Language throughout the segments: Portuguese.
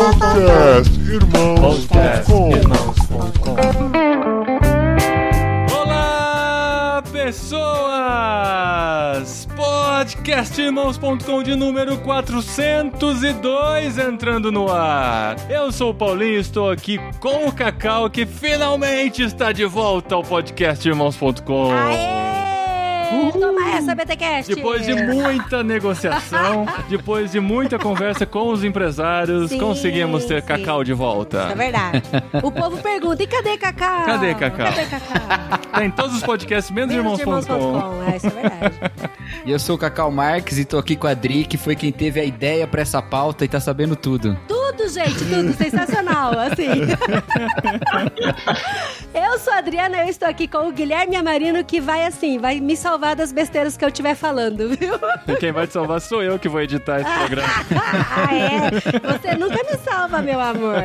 Podcast Irmãos.com Olá, pessoas! Podcastirmãos.com de número 402 entrando no ar. Eu sou o Paulinho e estou aqui com o Cacau que finalmente está de volta ao podcastirmãos.com. Aê! Toma essa, BTCast! Depois de muita negociação, depois de muita conversa com os empresários, Sim, conseguimos ter sim. Cacau de volta. É verdade. O povo pergunta, e cadê Cacau? Cadê Cacau? Cadê Cacau? Tá em todos os podcasts, menos Menos irmãos.com. É, isso é verdade. E eu sou o Cacau Marques e tô aqui com a Adri, que foi quem teve a ideia pra essa pauta e tá sabendo tudo. Tudo, gente, tudo sensacional, assim. Eu sou a Adriana, eu estou aqui com o Guilherme Amarino, que vai, assim, vai me salvar das besteiras que eu estiver falando, viu? Quem vai te salvar sou eu que vou editar esse programa. ah, é? Você nunca me salva, meu amor.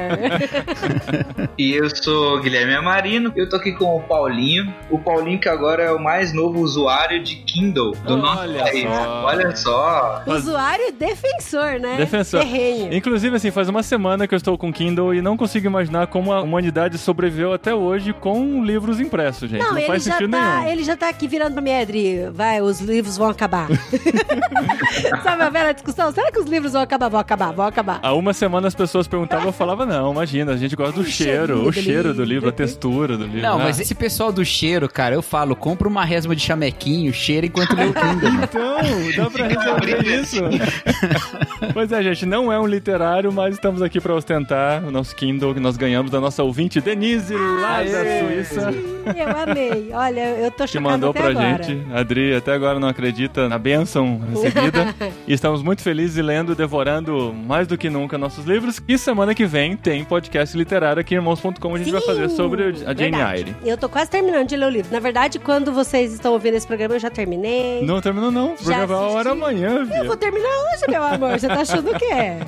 E eu sou o Guilherme Amarino, eu tô aqui com o Paulinho. O Paulinho que agora é o mais novo usuário de Kindle do nosso Olha país. só. Olha só. Usuário defensor, né? Defensor. Terrenho. Inclusive, assim, faz uma semana que eu estou com Kindle e não consigo imaginar como a humanidade sobreviveu até hoje com livros impressos, gente. Não, Não, ele faz já, sentido tá, nenhum. ele já tá aqui virando pra mim, Adri. Vai, os livros vão acabar. Sabe a velha discussão? Será que os livros vão acabar? Vão acabar, vão acabar. Há uma semana as pessoas perguntavam, eu falava, não, imagina, a gente gosta do cheiro, o cheiro do livro. a textura do livro. Não, né? mas esse pessoal do cheiro, cara, eu falo, compra uma resma de chamequinho, cheira enquanto lê o Kindle. Então, dá pra resolver isso. pois é, gente, não é um literário, mas estamos aqui pra ostentar o nosso Kindle que nós ganhamos da nossa ouvinte Denise, lá da Suíça, Eu amei. Olha, eu tô que chocada mandou até pra agora. gente. A Adri até agora não acredita na bênção recebida. e estamos muito felizes lendo, devorando mais do que nunca nossos livros. E semana que vem tem podcast literário aqui em irmãos.com. A gente vai Sim, fazer sobre a Jane verdade. Eyre. Eu tô quase terminando de ler o livro. Na verdade, quando vocês estão ouvindo esse programa, eu já terminei. Não terminou, não. O programa é uma hora amanhã, Eu vou terminar hoje, meu amor. Você tá achando o quê?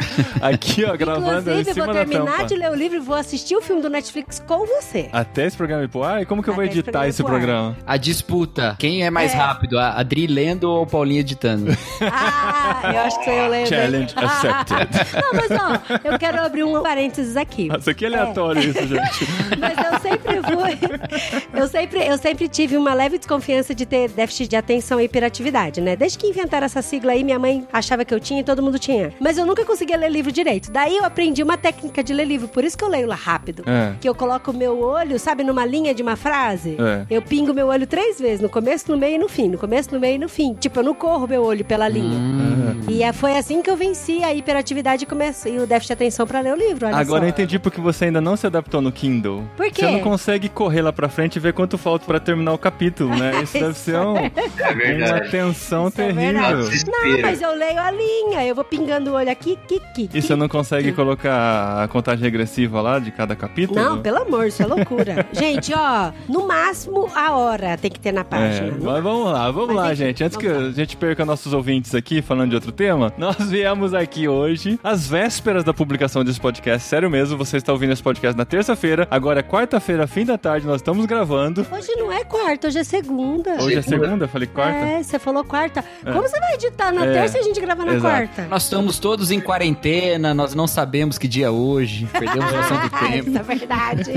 Aqui, ó, gravando em Inclusive, eu cima vou da terminar tampa. de ler o livro e vou assistir o filme do Netflix com você. Até esse programa ir pro ar? E como que eu vou Até esse editar programa esse ir pro ar. programa? A disputa, quem é mais É. rápido, a Adri lendo ou o Paulinho editando? Ah, eu acho que sou eu lendo. Challenge accepted. Não, mas ó, eu quero abrir um parênteses aqui. Nossa, que aleatório isso, gente. Mas eu sempre fui. Eu sempre, eu sempre tive uma leve desconfiança de ter déficit de atenção e hiperatividade, né? Desde que inventaram essa sigla aí, minha mãe achava que eu tinha e todo mundo tinha. Mas eu nunca conseguia ler livro direito. Daí eu aprendi uma técnica de ler livro, por isso que eu leio lá rápido. É. Que eu coloco o meu olho, sabe, numa linha de uma frase? É. Eu pingo meu olho três vezes, no começo, no meio e no fim. No começo, no meio e no fim. Tipo, eu não corro meu olho pela linha. Hum. E é- foi assim que eu venci a hiperatividade e comecei e o déficit de atenção pra ler o livro. olha Agora só. eu entendi porque você ainda não se adaptou no Kindle. Por quê? Você não consegue correr lá pra frente e ver quanto falta pra terminar o capítulo, né? Isso deve ser um, É uma verdade. tensão Isso é terrível. Não, mas eu leio a linha, eu vou pingando o olho aqui, kiki. E você não consegue colocar a contagem regressiva lá de cada capítulo? Não, pelo amor, isso é loucura. gente, ó, no máximo a hora tem que ter na É, página. mas vamos lá, vamos Mas lá, gente. Antes que vamos a gente perca nossos ouvintes aqui falando de outro tema, nós viemos aqui hoje, às vésperas da publicação desse podcast. Sério mesmo, você está ouvindo esse podcast na terça-feira, agora é quarta-feira, fim da tarde, nós estamos gravando. Hoje não é quarta, hoje é segunda. Hoje é Segunda. eu falei quarta. É, você falou quarta. Como você vai editar na É, terça e a gente grava na exato. quarta? Nós estamos todos em quarentena, nós não sabemos que dia é hoje, perdemos noção do tempo. Isso é verdade.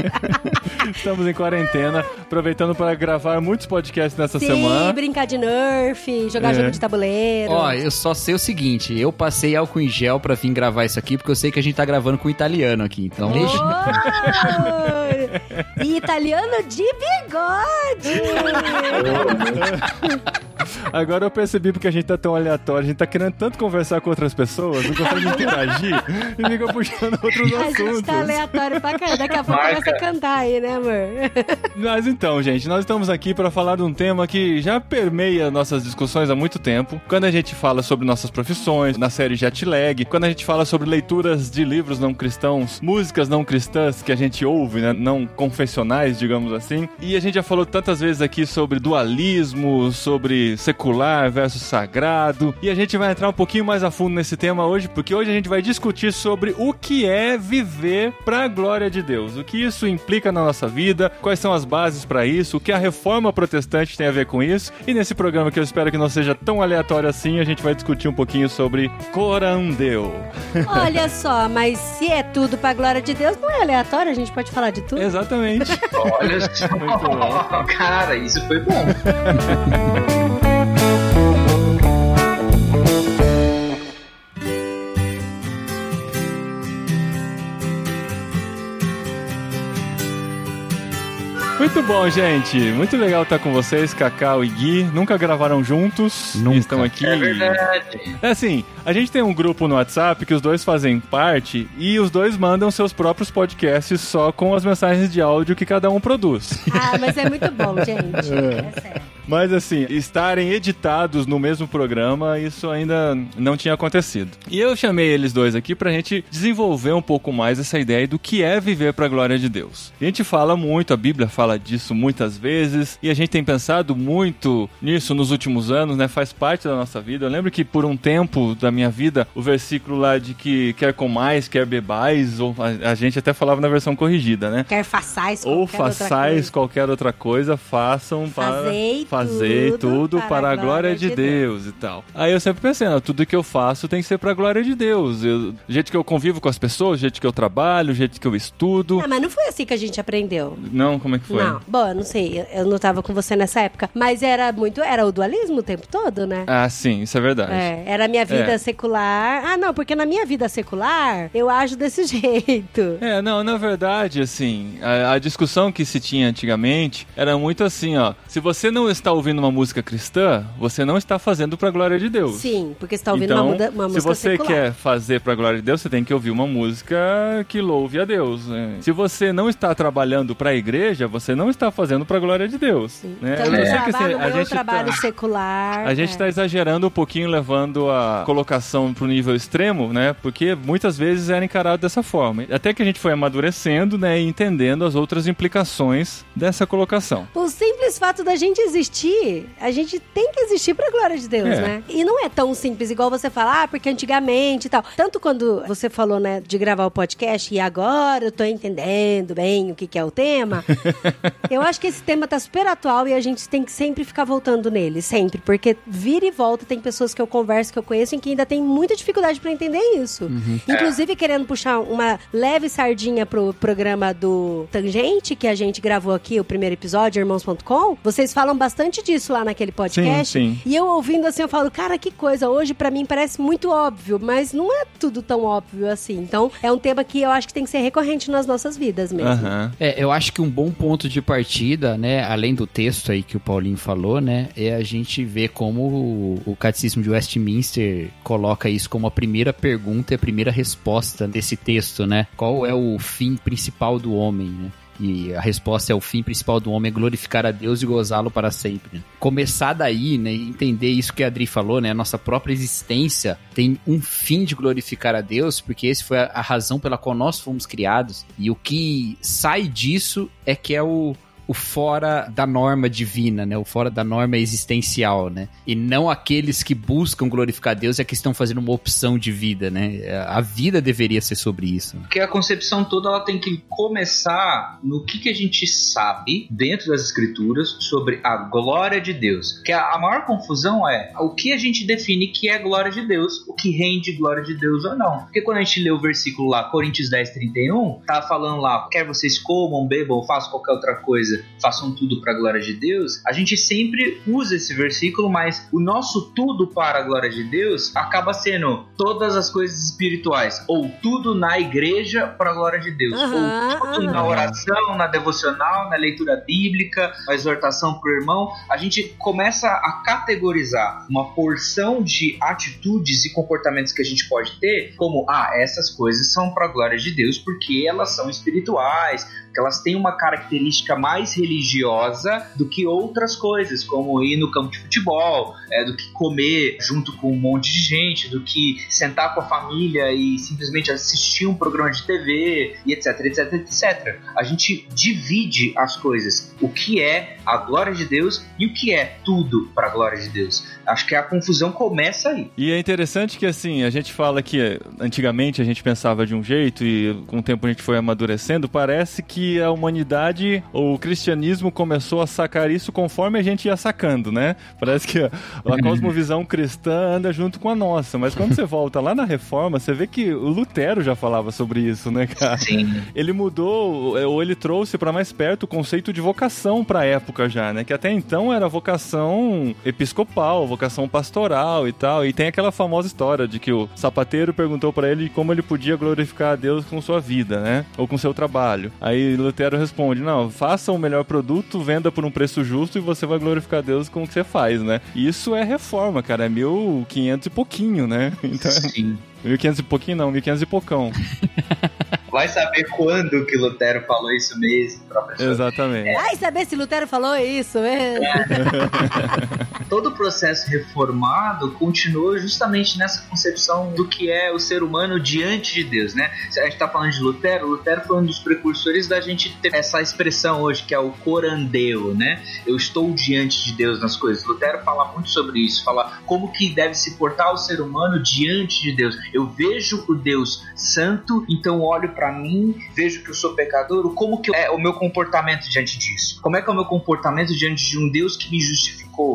Estamos em quarentena, aproveitando para gravar muitos podcasts nessa Sim, semana. brincar de Nerf, jogar É. jogo de tabuleiro. Ó, eu só sei o seguinte, eu passei álcool em gel pra vir gravar isso aqui, porque eu sei que a gente tá gravando com italiano aqui, então. Oh! E italiano de bigode! Agora eu percebi porque a gente tá tão aleatório, a gente tá querendo tanto conversar com outras pessoas, não consegue interagir e fica puxando outros A gente assuntos. tá aleatório pra caramba. Daqui a pouco Marca. começa a cantar aí, né, amor? Mas então, gente, nós estamos aqui para falar de um tema que já permeia nossas discussões há muito tempo. Quando a gente fala sobre nossas profissões, na série Jetlag, quando a gente fala sobre leituras de livros não cristãos, músicas não cristãs que a gente ouve, né, não confessionais, digamos assim. E a gente já falou tantas vezes aqui sobre dualismo, sobre secular versus sagrado. E a gente vai entrar um pouquinho mais a fundo nesse tema hoje, porque hoje a gente vai discutir sobre o que é viver para a glória de Deus. O que isso implica na nossa vida, quais são as bases para isso, o que a reforma protestante tem a ver com isso. E nesse programa que eu espero que não seja tão aleatório assim, a gente vai discutir um pouquinho sobre Corandeu. Olha só, mas se é tudo pra glória de Deus, não é aleatório, a gente pode falar de tudo. Exatamente. Olha só. Muito bom. Cara, isso foi bom. Muito bom, gente. Muito legal estar com vocês, Cacau e Gui. Nunca gravaram juntos. Nunca. Estão aqui. É verdade. É assim, a gente tem um grupo no WhatsApp que os dois fazem parte e os dois mandam seus próprios podcasts só com as mensagens de áudio que cada um produz. Ah, mas é muito bom, gente. É sério. Mas assim, estarem editados no mesmo programa, isso ainda não tinha acontecido. E eu chamei eles dois aqui pra gente desenvolver um pouco mais essa ideia do que é viver pra glória de Deus. A gente fala muito, a Bíblia fala disso muitas vezes, e a gente tem pensado muito nisso nos últimos anos, né? Faz parte da nossa vida. Eu lembro que por um tempo da minha vida, o versículo lá de que quer comais, quer bebais, ou a, a gente até falava na versão corrigida, né? Quer façais Ou qualquer outra façais coisa. qualquer outra coisa, façam para Fazei fazer tudo tudo para, a glória de Deus. e tal. Aí eu sempre pensei, não, tudo que eu faço tem que ser para a glória de Deus. Eu- o jeito que eu convivo com as pessoas, o jeito que eu trabalho, o jeito que eu estudo. Ah, mas não foi assim que a gente aprendeu. Não, como é que foi? Não. Bom, eu não sei, eu- eu não tava com você nessa época. Mas era muito. Era o dualismo o tempo todo, né? Ah, sim, isso é verdade. É, era a minha vida É. secular. Ah, não, porque na minha vida secular eu ajo desse jeito. É, não, na verdade, assim, a, a discussão que se tinha antigamente era muito assim, ó. Se você não está ouvindo uma música cristã, você não está fazendo para a glória de Deus. Sim, porque você tá ouvindo então, uma, muda- uma se música você secular. quer fazer pra glória de Deus, você tem que ouvir uma música que louve a Deus. né? Se você não está trabalhando pra igreja, você não está fazendo pra glória de Deus. Né? Então, Eu no sei que, trabalho, assim, no meu trabalho tá, secular. a gente é. tá exagerando um pouquinho, levando a colocação pro nível extremo, né? Porque muitas vezes era encarado dessa forma. Até que a gente foi amadurecendo, né? E entendendo as outras implicações dessa colocação. O simples fato da gente existir, a gente tem que existir pra glória de Deus, É. né? E não é tão simples igual você falar, ah, porque antigamente e tal. Tanto quando você falou, né, de gravar o podcast e agora eu tô entendendo bem o que, que é o tema, eu acho que esse tema tá super atual e a gente tem que sempre ficar voltando nele, sempre. Porque vira e volta tem pessoas que eu converso, que eu conheço, em que ainda tem muita dificuldade pra entender isso. Inclusive, querendo puxar uma leve sardinha pro programa do Tangente, que a gente gravou aqui, o primeiro episódio, irmãos.com, vocês falam bastante disso lá naquele podcast. Sim, sim. E eu ouvindo assim, eu falo, cara, que coisa. Hoje, pra mim, parece muito óbvio, mas não é tudo tão óbvio assim. Então, é um tema que eu acho que tem que ser recorrente nas nossas vidas mesmo. Aham. É, eu acho que um bom ponto de partida, né, além do texto aí que o Paulinho falou, né, é a gente ver como o, o Catecismo de Westminster coloca isso como a primeira pergunta e a primeira resposta desse texto, né? Qual é o fim principal do homem, né? E a resposta é o fim principal do homem é glorificar a Deus e gozá-lo para sempre. né? Começar daí, né, entender isso que a Adri falou, né, a nossa própria existência tem um fim de glorificar a Deus, porque esse foi a razão pela qual nós fomos criados. E o que sai disso é que é o o fora da norma divina, né? O fora da norma existencial, né? E não aqueles que buscam glorificar Deus é que estão fazendo uma opção de vida, né? A vida deveria ser sobre isso. Porque a concepção toda ela tem que começar no que, que a gente sabe dentro das escrituras sobre a glória de Deus. Que a, a maior confusão é o que a gente define que é glória de Deus, o que rende glória de Deus ou não. Porque quando a gente lê o versículo lá, Coríntios 10, 31, tá falando lá, quer vocês comam, bebam, façam qualquer outra coisa, façam tudo para a glória de Deus. A gente sempre usa esse versículo, mas o nosso tudo para a glória de Deus acaba sendo todas as coisas espirituais, ou tudo na igreja para a glória de Deus, Aham, ou tudo na aham. oração, na devocional, na leitura bíblica, na exortação pro irmão. A gente começa a categorizar uma porção de atitudes e comportamentos que a gente pode ter como, ah, essas coisas são para a glória de Deus porque elas são espirituais, que elas têm uma característica mais religiosa do que outras coisas, como ir no campo de futebol, é, do que comer junto com um monte de gente, do que sentar com a família e simplesmente assistir um programa de TV e etc, etc, etc. A gente divide as coisas, o que é a glória de Deus e o que é tudo para a glória de Deus. Acho que a confusão começa aí. E é interessante que, assim, a gente fala que antigamente a gente pensava de um jeito e com o tempo a gente foi amadurecendo. Parece que a humanidade, ou o cristianismo começou a sacar isso conforme a gente ia sacando, né? Parece que a, a cosmovisão cristã anda junto com a nossa. Mas quando você volta lá na reforma, você vê que o Lutero já falava sobre isso, né, cara? Sim. Ele mudou, ou ele trouxe para mais perto o conceito de vocação para a época já, né? Que até então era vocação episcopal, vocação pastoral e tal. E tem aquela famosa história de que o sapateiro perguntou para ele como ele podia glorificar a Deus com sua vida, né? Ou com seu trabalho. Aí Lutero responde: Não, faça o melhor produto, venda por um preço justo e você vai glorificar Deus com o que você faz, né? E isso é reforma, cara. É 1500 e pouquinho, né? Então, Sim. 1500 e pouquinho não, 1500 e poucão. Vai saber quando que Lutero falou isso mesmo, professor. Exatamente. Ai, saber se Lutero falou isso mesmo. Todo o processo reformado continua justamente nessa concepção do que é o ser humano diante de Deus, né? A gente está falando de Lutero, Lutero foi um dos precursores da gente ter essa expressão hoje, que é o corandeu, né? Eu estou diante de Deus nas coisas. Lutero fala muito sobre isso, fala como que deve se portar o ser humano diante de Deus. Eu vejo o Deus santo, então olho para mim, vejo que eu sou pecador, como que é o meu comportamento diante disso? Como é que é o meu comportamento diante de um Deus que me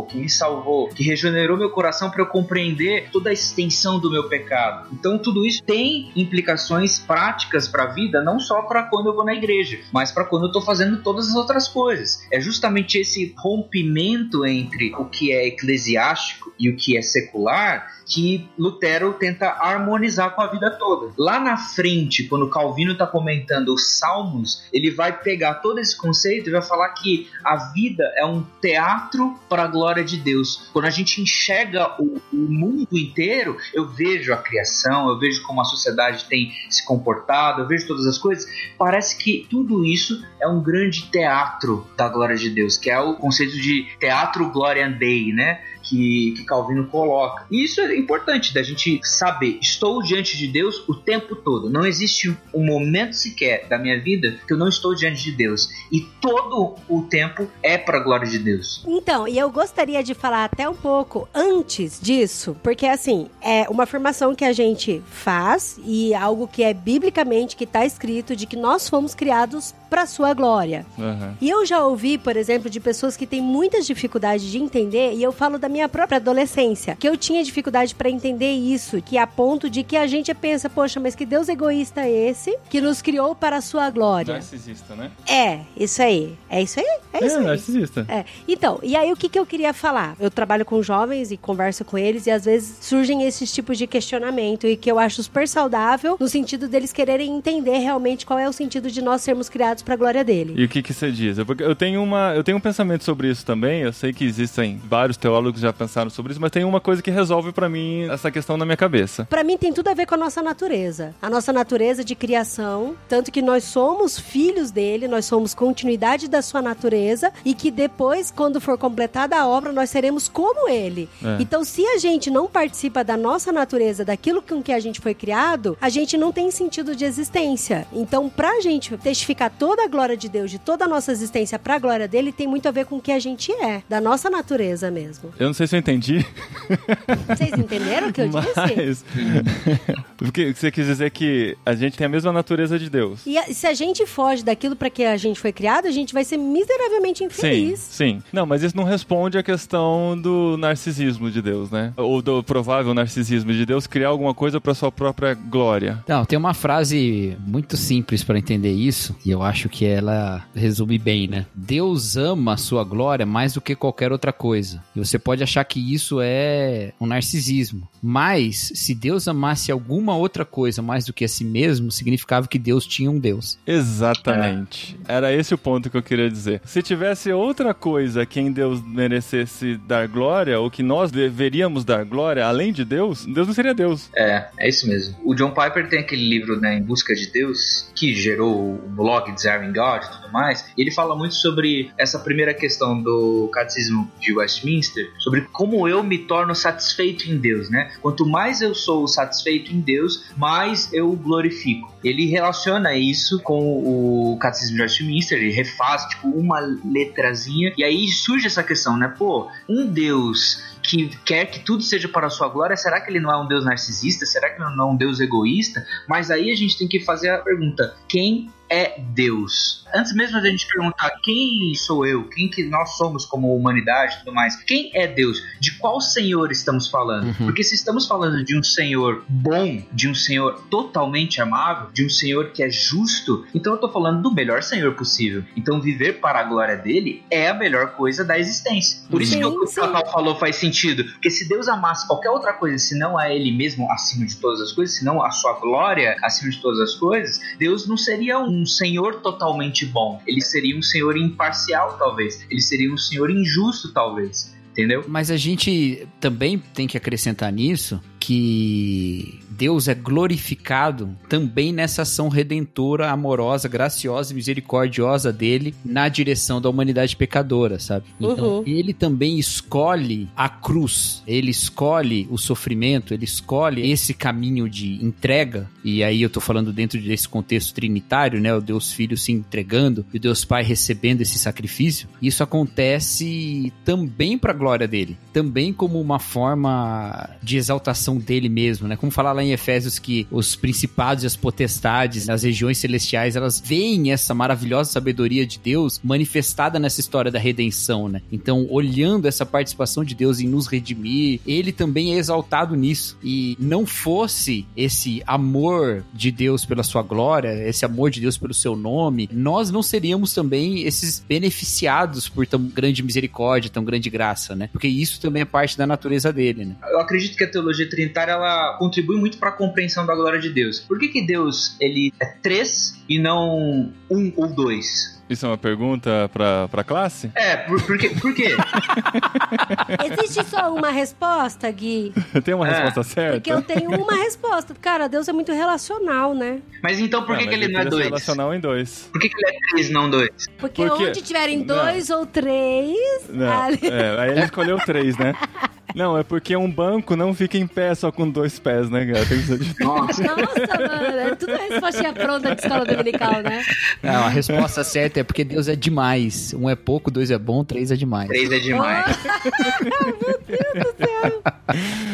que me salvou, que regenerou meu coração para eu compreender toda a extensão do meu pecado? Então tudo isso tem implicações práticas para a vida, não só para quando eu vou na igreja, mas para quando eu estou fazendo todas as outras coisas. É justamente esse rompimento entre o que é eclesiástico e o que é secular que Lutero tenta harmonizar com a vida toda. Lá na frente, quando Calvino está comentando os Salmos, ele vai pegar todo esse conceito e vai falar que a vida é um teatro para glória de Deus. Quando a gente enxerga o, o mundo inteiro, eu vejo a criação, eu vejo como a sociedade tem se comportado, eu vejo todas as coisas. Parece que tudo isso é um grande teatro da glória de Deus, que é o conceito de teatro Gloriam Dei, né? Que, que Calvino coloca. E isso é importante da gente saber. Estou diante de Deus o tempo todo. Não existe um momento sequer da minha vida que eu não estou diante de Deus. E todo o tempo é para a glória de Deus. Então, e eu gostaria de falar até um pouco antes disso, porque assim, é uma afirmação que a gente faz e algo que é biblicamente que está escrito de que nós fomos criados para sua glória. Aham. E eu já ouvi, por exemplo, de pessoas que têm muitas dificuldades de entender, e eu falo da minha própria adolescência, que eu tinha dificuldade para entender isso, que a ponto de que a gente pensa, poxa, mas que Deus egoísta é esse que nos criou para a sua glória? Narcisista, né? É, isso aí. É isso aí? É isso aí. narcisista. É. Então, e aí o que, que eu queria falar? Eu trabalho com jovens e converso com eles e às vezes surgem esses tipos de questionamento e que eu acho super saudável no sentido deles quererem entender realmente qual é o sentido de nós sermos criados para a glória dele. E o que que você diz? Eu, eu tenho uma, eu tenho um pensamento sobre isso também. Eu sei que existem vários teólogos que já pensaram sobre isso, mas tem uma coisa que resolve pra mim essa questão na minha cabeça. Pra mim tem tudo a ver com a nossa natureza. A nossa natureza de criação, tanto que nós somos filhos dele, nós somos continuidade da sua natureza e que depois, quando for completada a obra, nós seremos como ele. É. Então, se a gente não participa da nossa natureza, daquilo com que a gente foi criado, a gente não tem sentido de existência. Então, pra gente testificar toda a glória de Deus, de toda a nossa existência pra glória dele, tem muito a ver com o que a gente é, da nossa natureza mesmo. Eu não sei se eu entendi, Vocês entenderam o que eu disse? mas o que você quis dizer é que a gente tem a mesma natureza de Deus. E a- se a gente foge daquilo para que a gente foi criado, a gente vai ser miseravelmente Sim, infeliz. sim. Não, mas isso não responde à questão do narcisismo de Deus, né? Ou do provável narcisismo de Deus criar alguma coisa pra sua própria glória. Não, tem uma frase muito simples para entender isso, e eu acho que ela resume bem, né? Deus ama a sua glória mais do que qualquer outra coisa. E você pode achar que isso é um narcisismo. Mas, se Deus amasse alguma outra coisa mais do que a si mesmo, significava que Deus tinha um Deus. Exatamente. Era esse o ponto que eu queria dizer. Se tivesse outra coisa a quem Deus merecesse dar glória, ou que nós deveríamos dar glória, além de Deus, Deus não seria Deus. É, é isso mesmo. O John Piper tem aquele livro, né, Em Busca de Deus, que gerou o blog desiring God e tudo mais, ele fala muito sobre essa primeira questão do catecismo de Westminster, sobre como eu me torno satisfeito em Deus, né? Quanto mais eu sou satisfeito em Deus, mais eu glorifico. Ele relaciona isso com o catecismo de Westminster, ele refaz tipo uma letrazinha e aí surge essa questão, né? Pô, um Deus que quer que tudo seja para a sua glória, será que ele não é um Deus narcisista? Será que ele não é um Deus egoísta? Mas aí a gente tem que fazer a pergunta: quem é Deus? Antes mesmo da gente perguntar quem sou eu, quem que nós somos como humanidade e tudo mais, quem é Deus? De qual Senhor estamos falando? Uhum. Porque se estamos falando de um Senhor bom, de um Senhor totalmente amável, de um Senhor que é justo, então eu tô falando do melhor Senhor possível. Então viver para a glória dele é a melhor coisa da existência. Por isso Sim, que o que o. Cacau falou faz sentido. Porque se Deus amasse qualquer outra coisa, se não a ele mesmo acima de todas as coisas, se não a sua glória acima de todas as coisas, Deus não seria um senhor totalmente bom. Ele seria um senhor imparcial, talvez. Ele seria um senhor injusto, talvez. Entendeu? Mas a gente também tem que acrescentar nisso que Deus é glorificado também nessa ação redentora, amorosa, graciosa e misericordiosa dele na direção da humanidade pecadora, sabe? Então, Uhum. ele também escolhe a cruz, ele escolhe o sofrimento, ele escolhe esse caminho de entrega, e aí eu tô falando dentro desse contexto trinitário, né? O Deus Filho se entregando e o Deus Pai recebendo esse sacrifício. Isso acontece também para a glória dele, também como uma forma de exaltação dele mesmo, né? Como falar lá em Efésios que os principados e as potestades nas regiões celestiais, elas veem essa maravilhosa sabedoria de Deus manifestada nessa história da redenção, né? Então, olhando essa participação de Deus em nos redimir, ele também é exaltado nisso. E não fosse esse amor de Deus pela sua glória, esse amor de Deus pelo seu nome, nós não seríamos também esses beneficiados por tão grande misericórdia, tão grande graça, né? Porque isso também é parte da natureza dele, né? Eu acredito que a teologia trinitária ela contribui muito para a compreensão da glória de Deus. Por que, que Deus ele é três e não um ou dois? Isso é uma pergunta pra, pra classe? É, por, por, quê? por quê? Existe só uma resposta, Gui? Tem uma É, resposta certa? Porque eu tenho uma resposta. Cara, Deus é muito relacional, né? Mas então por que, Ah, que mas ele não é dois? relacional em dois. Por que, que ele é três e não dois? Porque Por quê? onde tiverem Não. dois ou três. Não, ali- é, aí ele escolheu três, né? Não, é porque um banco não fica em pé só com dois pés, né, cara? Tem que ser de... Nossa. Nossa, mano, é tudo respostinha pronta de escola dominical, né? Não, a resposta certa é porque Deus é demais. Um é pouco, dois é bom, três é demais. Três é demais. Meu Deus do céu.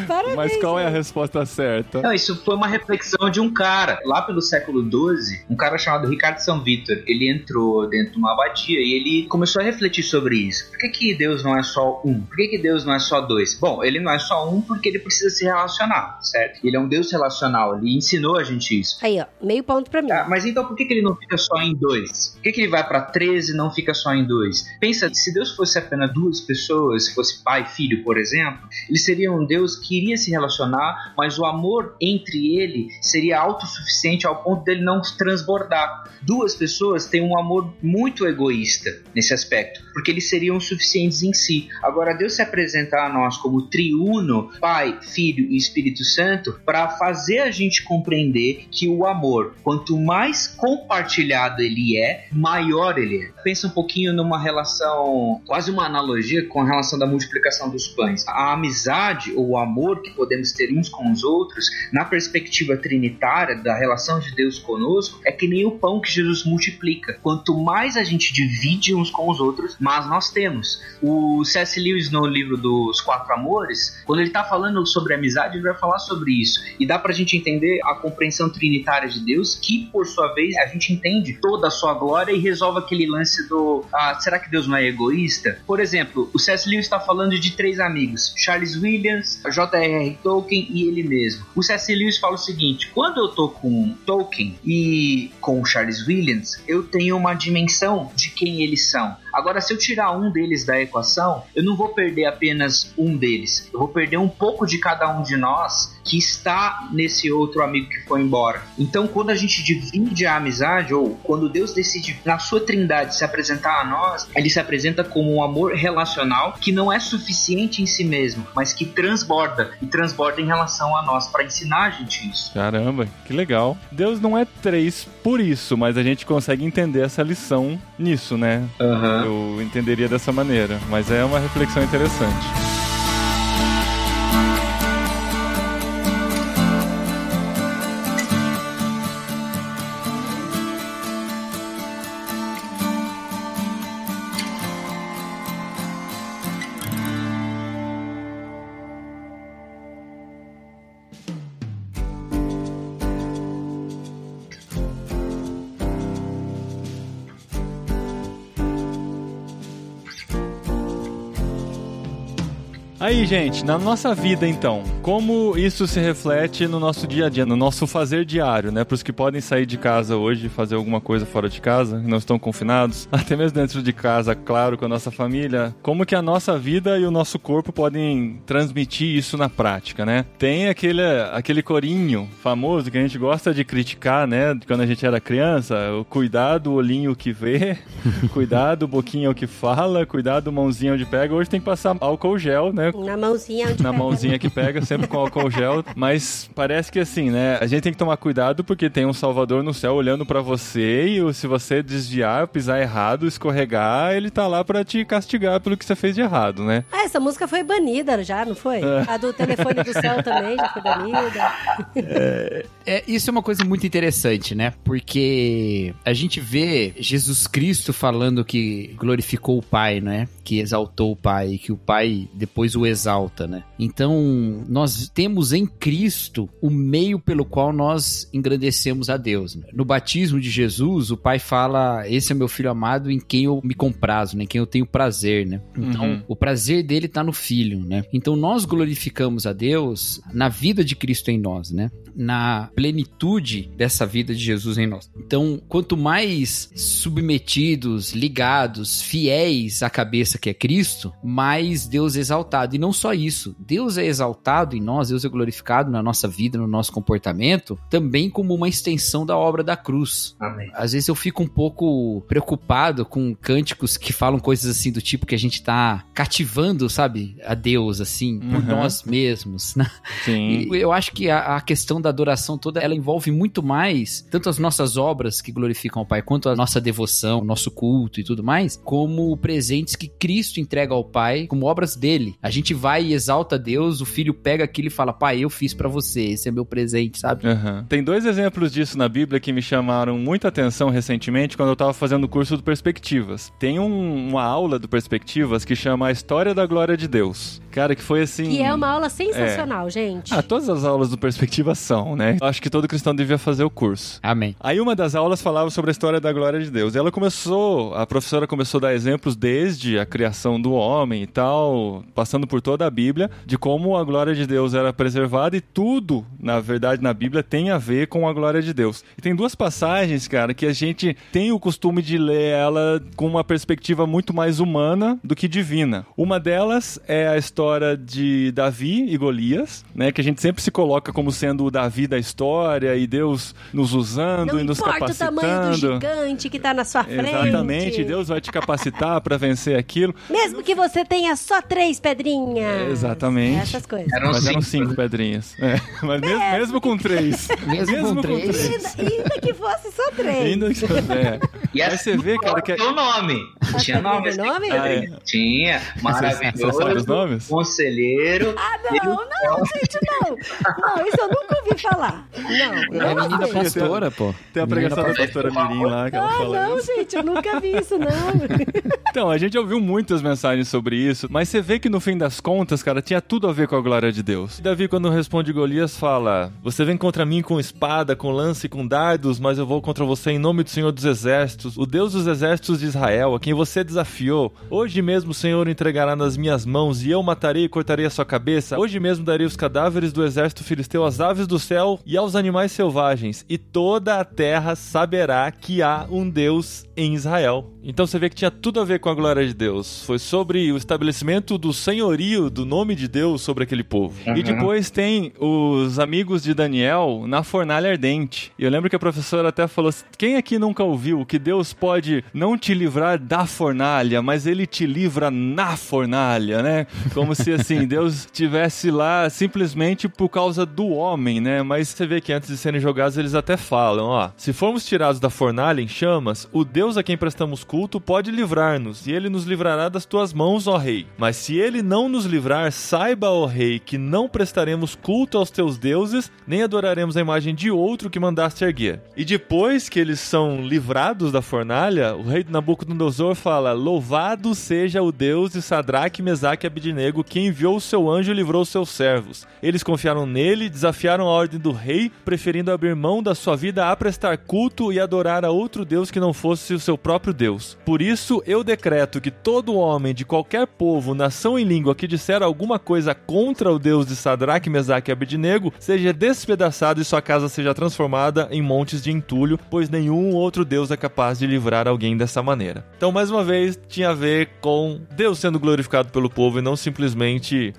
Parabéns. Mas qual é a resposta certa? Não, isso foi uma reflexão de um cara. Lá pelo século XII, um cara chamado Ricardo São Vitor, ele entrou dentro de uma abadia e ele começou a refletir sobre isso. Por que, que Deus não é só um? Por que, que Deus não é só dois? Bom, ele não é só um porque ele precisa se relacionar, certo? Ele é um Deus relacional, ele ensinou a gente isso. Aí, ó, meio ponto pra mim. Ah, mas então por que, que ele não fica só em dois? Por que, que ele vai pra 13 e não fica só em dois? Pensa, se Deus fosse apenas duas pessoas, se fosse pai e filho, por exemplo, ele seria um Deus que iria se relacionar, mas o amor entre ele seria autossuficiente ao ponto dele não transbordar. Duas pessoas têm um amor muito egoísta nesse aspecto, porque eles seriam suficientes em si. Agora, Deus se apresentar a nós como triuno, Pai, Filho e Espírito Santo, para fazer a gente compreender que o amor, quanto mais compartilhado ele é, maior ele é. Pensa um pouquinho numa relação, quase uma analogia com a relação da multiplicação dos pães. A amizade ou o amor que podemos ter uns com os outros, na perspectiva trinitária da relação de Deus conosco, é que nem o pão que Jesus multiplica. Quanto mais a gente divide uns com os outros, mais nós temos. O C.S. Lewis, no livro dos Quatro Amores, quando ele está falando sobre amizade, ele vai falar sobre isso. E dá pra gente entender a compreensão trinitária de Deus, que por sua vez a gente entende toda a sua glória e resolve aquele lance do ah, será que Deus não é egoísta? Por exemplo, o C.S. Lewis está falando de três amigos: Charles Williams, J.R.R. Tolkien e ele mesmo. O C.S. Lewis fala o seguinte: quando eu tô com Tolkien e com Charles Williams, eu tenho uma dimensão de quem eles são. Agora, se eu tirar um deles da equação, eu não vou perder apenas um deles. Eu vou perder um pouco de cada um de nós que está nesse outro amigo que foi embora. Então, quando a gente divide a amizade, ou quando Deus decide, na sua trindade, se apresentar a nós, ele se apresenta como um amor relacional que não é suficiente em si mesmo, mas que transborda e transborda em relação a nós para ensinar a gente isso. Caramba, que legal. Deus não é três por isso, mas a gente consegue entender essa lição nisso, né? Aham. Eu entenderia dessa maneira, mas é uma reflexão interessante. Gente, na nossa vida então, como isso se reflete no nosso dia a dia, no nosso fazer diário, né? Para os que podem sair de casa hoje e fazer alguma coisa fora de casa, não estão confinados, até mesmo dentro de casa, claro, com a nossa família, como que a nossa vida e o nosso corpo podem transmitir isso na prática, né? Tem aquele, aquele corinho famoso que a gente gosta de criticar, né? Quando a gente era criança, o cuidado, o olhinho que vê, cuidado, o que fala, cuidado, mãozinha onde pega. Hoje tem que passar álcool gel, né? Na mãozinha onde na pega. mãozinha que pega, sempre com álcool gel. Mas parece que assim, né? A gente tem que tomar cuidado porque tem um Salvador no céu olhando pra você e se você desviar, pisar errado, escorregar, ele tá lá pra te castigar pelo que você fez de errado, né? Ah, essa música foi banida já, não foi? É. A do telefone do céu também já foi banida. É, isso é uma coisa muito interessante, né? Porque a gente vê Jesus Cristo falando que glorificou o Pai, né? Que exaltou o Pai, que o Pai depois o exalta, né? Então, nós temos em Cristo o meio pelo qual nós engrandecemos a Deus. né? No batismo de Jesus, o Pai fala: Esse é meu filho amado em quem eu me comprazo, né? Em quem eu tenho prazer, né? Então, Uhum. o prazer dele tá no filho, né? Então, nós glorificamos a Deus na vida de Cristo em nós, né? Na plenitude dessa vida de Jesus em nós. Então, quanto mais submetidos, ligados, fiéis à cabeça que é Cristo, mais Deus é exaltado. E não só isso, Deus é exaltado em nós, Deus é glorificado na nossa vida, no nosso comportamento, também como uma extensão da obra da cruz. Amém. Às vezes eu fico um pouco preocupado com cânticos que falam coisas assim do tipo que a gente tá cativando, sabe, a Deus, assim, por Uhum. nós mesmos, né? Sim. E eu acho que a, a questão da adoração toda, ela envolve muito mais, tanto as nossas obras que glorificam o Pai, quanto a nossa devoção, o nosso culto e tudo mais, como presentes que Cristo entrega ao Pai, como obras dele. A gente vai e exalta Deus, o filho pega aquilo e fala, pai, eu fiz pra você, esse é meu presente, sabe? Aham. Tem dois exemplos disso na Bíblia que me chamaram muita atenção recentemente quando eu tava fazendo o curso do Perspectivas. Tem um- uma aula do Perspectivas que chama A História da Glória de Deus. Cara, que foi assim. Que é uma aula sensacional, gente. Ah, todas as aulas do Perspectivas são, né? Eu acho que todo cristão devia fazer o curso. Amém. Aí uma das aulas falava sobre a história da glória de Deus. E ela começou, a professora começou a dar exemplos desde a criação do homem e tal, passando por toda a Bíblia, de como a glória de Deus era preservada e tudo, na verdade, na Bíblia tem a ver com a glória de Deus. E tem duas passagens, cara, que a gente tem o costume de ler ela com uma perspectiva muito mais humana do que divina. Uma delas é a história de Davi e Golias, né, que a gente sempre se coloca como sendo o Davi da história e Deus nos usando Não e nos importa o tamanho do capacitando. gigante que tá na sua frente. Exatamente, Deus vai te capacitar para vencer aquilo. Mesmo que você tenha só três pedrinhas. É, exatamente. Essas coisas. Eram Mas eram cinco. cinco pedrinhas. É, Mas mesmo, mesmo com três. Mesmo com três. Ainda, ainda que fosse só três. Ainda que é. E Aí você vê, cara, que é- Tinha o nome. Tinha nome. Nome? Ah, é. Tinha. Você sabe os Maravilhoso. nomes? Conselheiro. Ah, não, não, gente, não. Não, isso eu nunca ouvi falar. Não, É a não. menina sei. pastora, pô. Tem a pregação da pastora. Mirim lá que ela Ah, fala não, isso. gente, eu nunca vi isso, não. Então, a gente ouviu muitas mensagens sobre isso, mas você vê que no fim das contas, cara, tinha tudo a ver com a glória de Deus. Davi, quando responde Golias, fala: Você vem contra mim com espada, com lance e com dardos, mas eu vou contra você em nome do Senhor dos Exércitos, o Deus dos Exércitos de Israel, a quem você desafiou. Hoje mesmo o Senhor o entregará nas minhas mãos, e eu matarei e cortarei a sua cabeça. Hoje mesmo darei os cadáveres do exército filisteu às aves do céu e aos animais selvagens, e toda a terra saberá que há um Deus em Israel. Então você vê que tinha tudo a ver com a glória de Deus. Foi sobre o estabelecimento do senhorio do nome de Deus sobre aquele povo. Uhum. E depois tem os amigos de Daniel na fornalha ardente. E eu lembro que a professora até falou: assim, quem aqui nunca ouviu que Deus pode não te livrar da fornalha, mas ele te livra na fornalha, né? Como se assim, Deus tivesse lá simplesmente por causa do homem, né? Mas você vê que antes de serem jogados, eles até falam: ó, se formos tirados da fornalha em chamas, o Deus a quem prestamos culto pode livrar-nos, e ele nos livrará das tuas mãos, ó rei. Mas se ele não nos livrar, saiba, ó rei, que não prestaremos culto aos teus deuses, nem adoraremos a imagem de outro que mandaste erguer. E depois que eles são livrados da fornalha, o rei Nabucodonosor fala: Louvado seja o Deus de Sadraque, Mesaque e Abidnego, que enviou o seu anjo e livrou seus servos. Eles confiaram nele, desafiaram a ordem do rei, preferindo abrir mão da sua vida a prestar culto e adorar a outro Deus que não fosse o seu próprio Deus. Por isso eu decreto que todo homem de qualquer povo, nação e língua que disser alguma coisa contra o Deus de Sadraque, Mesaque e Abednego seja despedaçado e sua casa seja transformada em montes de entulho, pois nenhum outro Deus é capaz de livrar alguém dessa maneira. Então, mais uma vez, tinha a ver com Deus sendo glorificado pelo povo e não simplesmente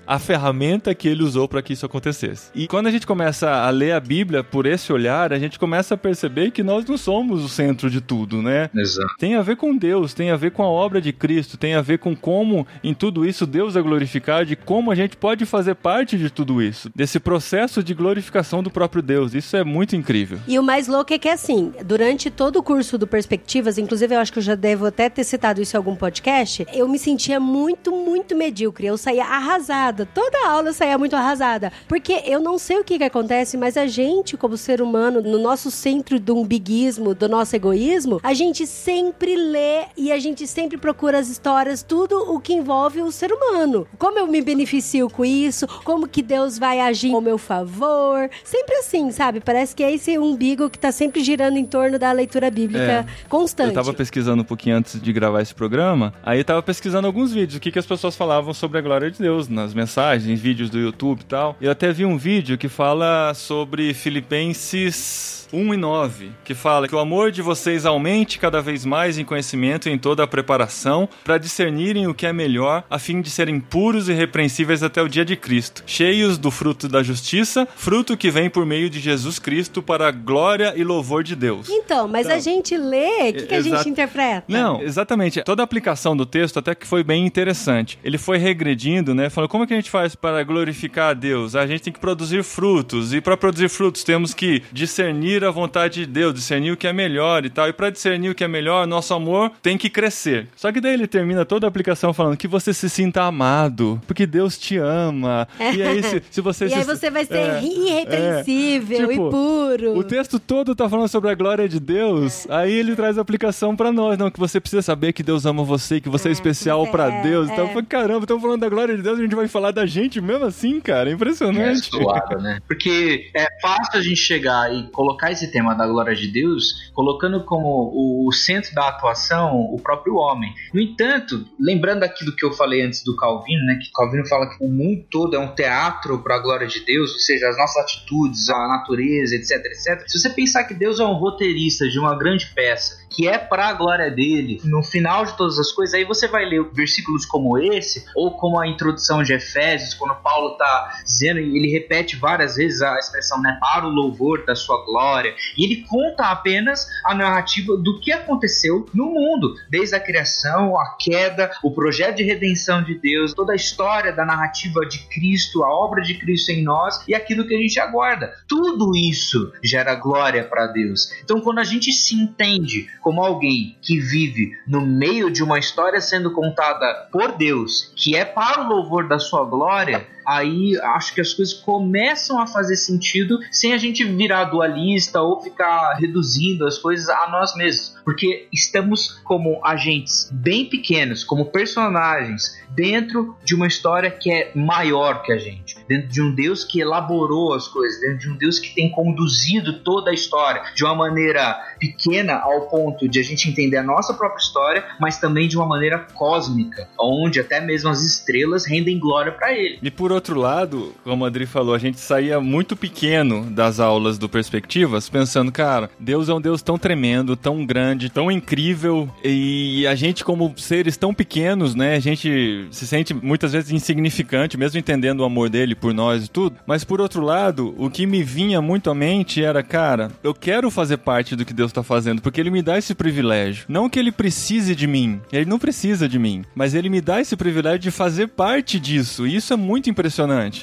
a ferramenta que ele usou para que isso acontecesse. E quando a gente começa a ler a Bíblia por esse olhar, a gente começa a perceber que nós não somos o centro de tudo, né? Exato. Tem a ver com Deus, tem a ver com a obra de Cristo, tem a ver com como em tudo isso Deus é glorificado e como a gente pode fazer parte de tudo isso, desse processo de glorificação do próprio Deus. Isso é muito incrível. E o mais louco é que, assim, durante todo o curso do Perspectivas, inclusive eu acho que eu já devo até ter citado isso em algum podcast, eu me sentia muito, muito medíocre. Eu saía arrasada. Toda aula eu saía muito arrasada. Porque eu não sei o que, que acontece, mas a gente, como ser humano, no nosso centro do umbiguismo, do nosso egoísmo, a gente sempre lê e a gente sempre procura as histórias, tudo o que envolve o ser humano. Como eu me beneficio com isso, como que Deus vai agir ao meu favor. Sempre assim, sabe? Parece que é esse umbigo que tá sempre girando em torno da leitura bíblica É. constante. Eu tava pesquisando um pouquinho antes de gravar esse programa, aí eu tava pesquisando alguns vídeos, o que, que as pessoas falavam sobre a glória de Deus nas mensagens, vídeos do YouTube e tal. Eu até vi um vídeo que fala sobre Filipenses 1 e 9, que fala que o amor de vocês aumente cada vez mais em conhecimento e em toda a preparação, para discernirem o que é melhor, a fim de serem puros e repreensíveis até o dia de Cristo, cheios do fruto da justiça, fruto que vem por meio de Jesus Cristo para a glória e louvor de Deus. Então, mas Então, a gente lê, o que, que a gente interpreta? Não, exatamente. Toda a aplicação do texto até que foi bem interessante. Ele foi regredindo, né? Falando como é que a gente faz para glorificar a Deus? A gente tem que produzir frutos. E para produzir frutos temos que discernir a vontade de Deus, discernir o que é melhor e tal. E para discernir o que é melhor, nosso amor tem que crescer. Só que daí ele termina toda a aplicação falando que você se sinta amado, porque Deus te ama. E aí se, se você E se aí você vai ser é, irrepreensível é. Tipo, e puro. o texto todo tá falando sobre a glória de Deus, aí ele traz a aplicação pra nós, não, que você precisa saber que Deus ama você, que você é, especial é, pra é, Deus. Então, é. caramba, estamos falando da glória de Deus, a gente vai falar da gente mesmo assim, cara, é É impressionante. suado, né? Porque é fácil a gente chegar e colocar esse tema da glória de Deus, colocando como o centro da atuação o próprio homem. No entanto, lembrando aquilo que eu falei antes do Calvino, né? Que Calvino fala que o mundo todo é um teatro para a glória de Deus, ou seja, as nossas atitudes, a natureza, etc, etc. Se você pensar que Deus é um roteirista de uma grande peça, que é para a glória dele, no final de todas as coisas, aí você vai ler versículos como esse, ou como a introdução de Efésios, quando Paulo está dizendo, ele repete várias vezes a expressão, né, para o louvor da sua glória, e ele conta apenas a narrativa do que aconteceu no mundo, desde a criação, a queda, o projeto de redenção de Deus, toda a história da narrativa de Cristo, a obra de Cristo em nós e aquilo que a gente aguarda. Tudo isso gera glória para Deus. Então, quando a gente se entende como alguém que vive no meio de uma história sendo contada por Deus, que é para o louvor da sua glória, aí acho que as coisas começam a fazer sentido sem a gente virar dualista ou ficar reduzindo as coisas a nós mesmos. Porque estamos como agentes bem pequenos, como personagens, dentro de uma história que é maior que a gente, dentro de um Deus que elaborou as coisas, dentro de um Deus que tem conduzido toda a história de uma maneira pequena ao ponto de a gente entender a nossa própria história, mas também de uma maneira cósmica, onde até mesmo as estrelas rendem glória para ele. E por outro lado, como a Adri falou, a gente saía muito pequeno das aulas do Perspectivas, pensando, cara, Deus é um Deus tão tremendo, tão grande, tão incrível, e a gente como seres tão pequenos, né, a gente se sente muitas vezes insignificante, mesmo entendendo o amor dele por nós e tudo. Mas por outro lado, o que me vinha muito à mente era, cara, eu quero fazer parte do que Deus está fazendo, porque ele me dá esse privilégio. Não que ele precise de mim, ele não precisa de mim, mas ele me dá esse privilégio de fazer parte disso. E isso é muito impressionante.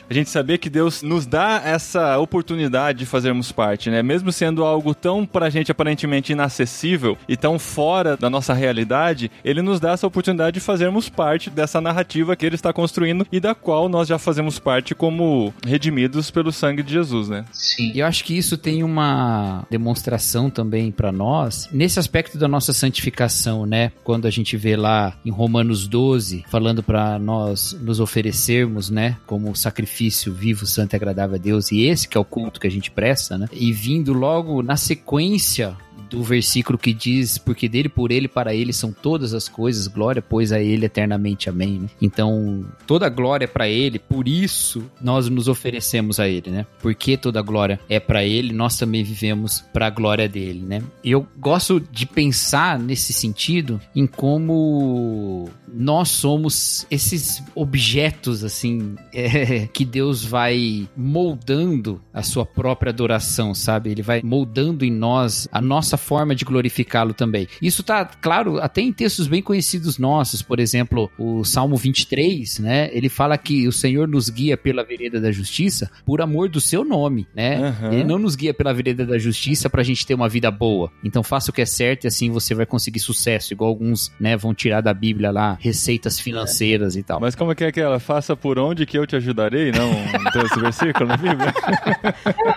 A gente saber que Deus nos dá essa oportunidade de fazermos parte, né? Mesmo sendo algo tão pra gente aparentemente inacessível e tão fora da nossa realidade, ele nos dá essa oportunidade de fazermos parte dessa narrativa que ele está construindo e da qual nós já fazemos parte como redimidos pelo sangue de Jesus, né? Sim. E eu acho que isso tem uma demonstração também para nós nesse aspecto da nossa santificação, né? Quando a gente vê lá em Romanos 12 falando para nós nos oferecermos, né, como sacrifício vivo, santo e agradável a Deus, e esse que é o culto que a gente presta, né? E vindo logo na sequência do versículo que diz, porque dele, por ele, para ele são todas as coisas, glória, pois a ele eternamente, amém, né? Então, toda glória é para ele, por isso nós nos oferecemos a ele, né? Porque toda glória é para ele, nós também vivemos para a glória dele, né? Eu gosto de pensar nesse sentido em como nós somos esses objetos, assim, é, que Deus vai moldando a sua própria adoração, sabe? Ele vai moldando em nós a nossa forma de glorificá-lo também. Isso tá, claro, até em textos bem conhecidos nossos, por exemplo, o Salmo 23, né? Ele fala que o Senhor nos guia pela vereda da justiça por amor do seu nome, né? Uhum. Ele não nos guia pela vereda da justiça pra gente ter uma vida boa. Então faça o que é certo e assim você vai conseguir sucesso, igual alguns, né, vão tirar da Bíblia lá receitas financeiras e tal. Mas como é que é aquela? Faça por onde que eu te ajudarei? Não tem esse versículo na Bíblia?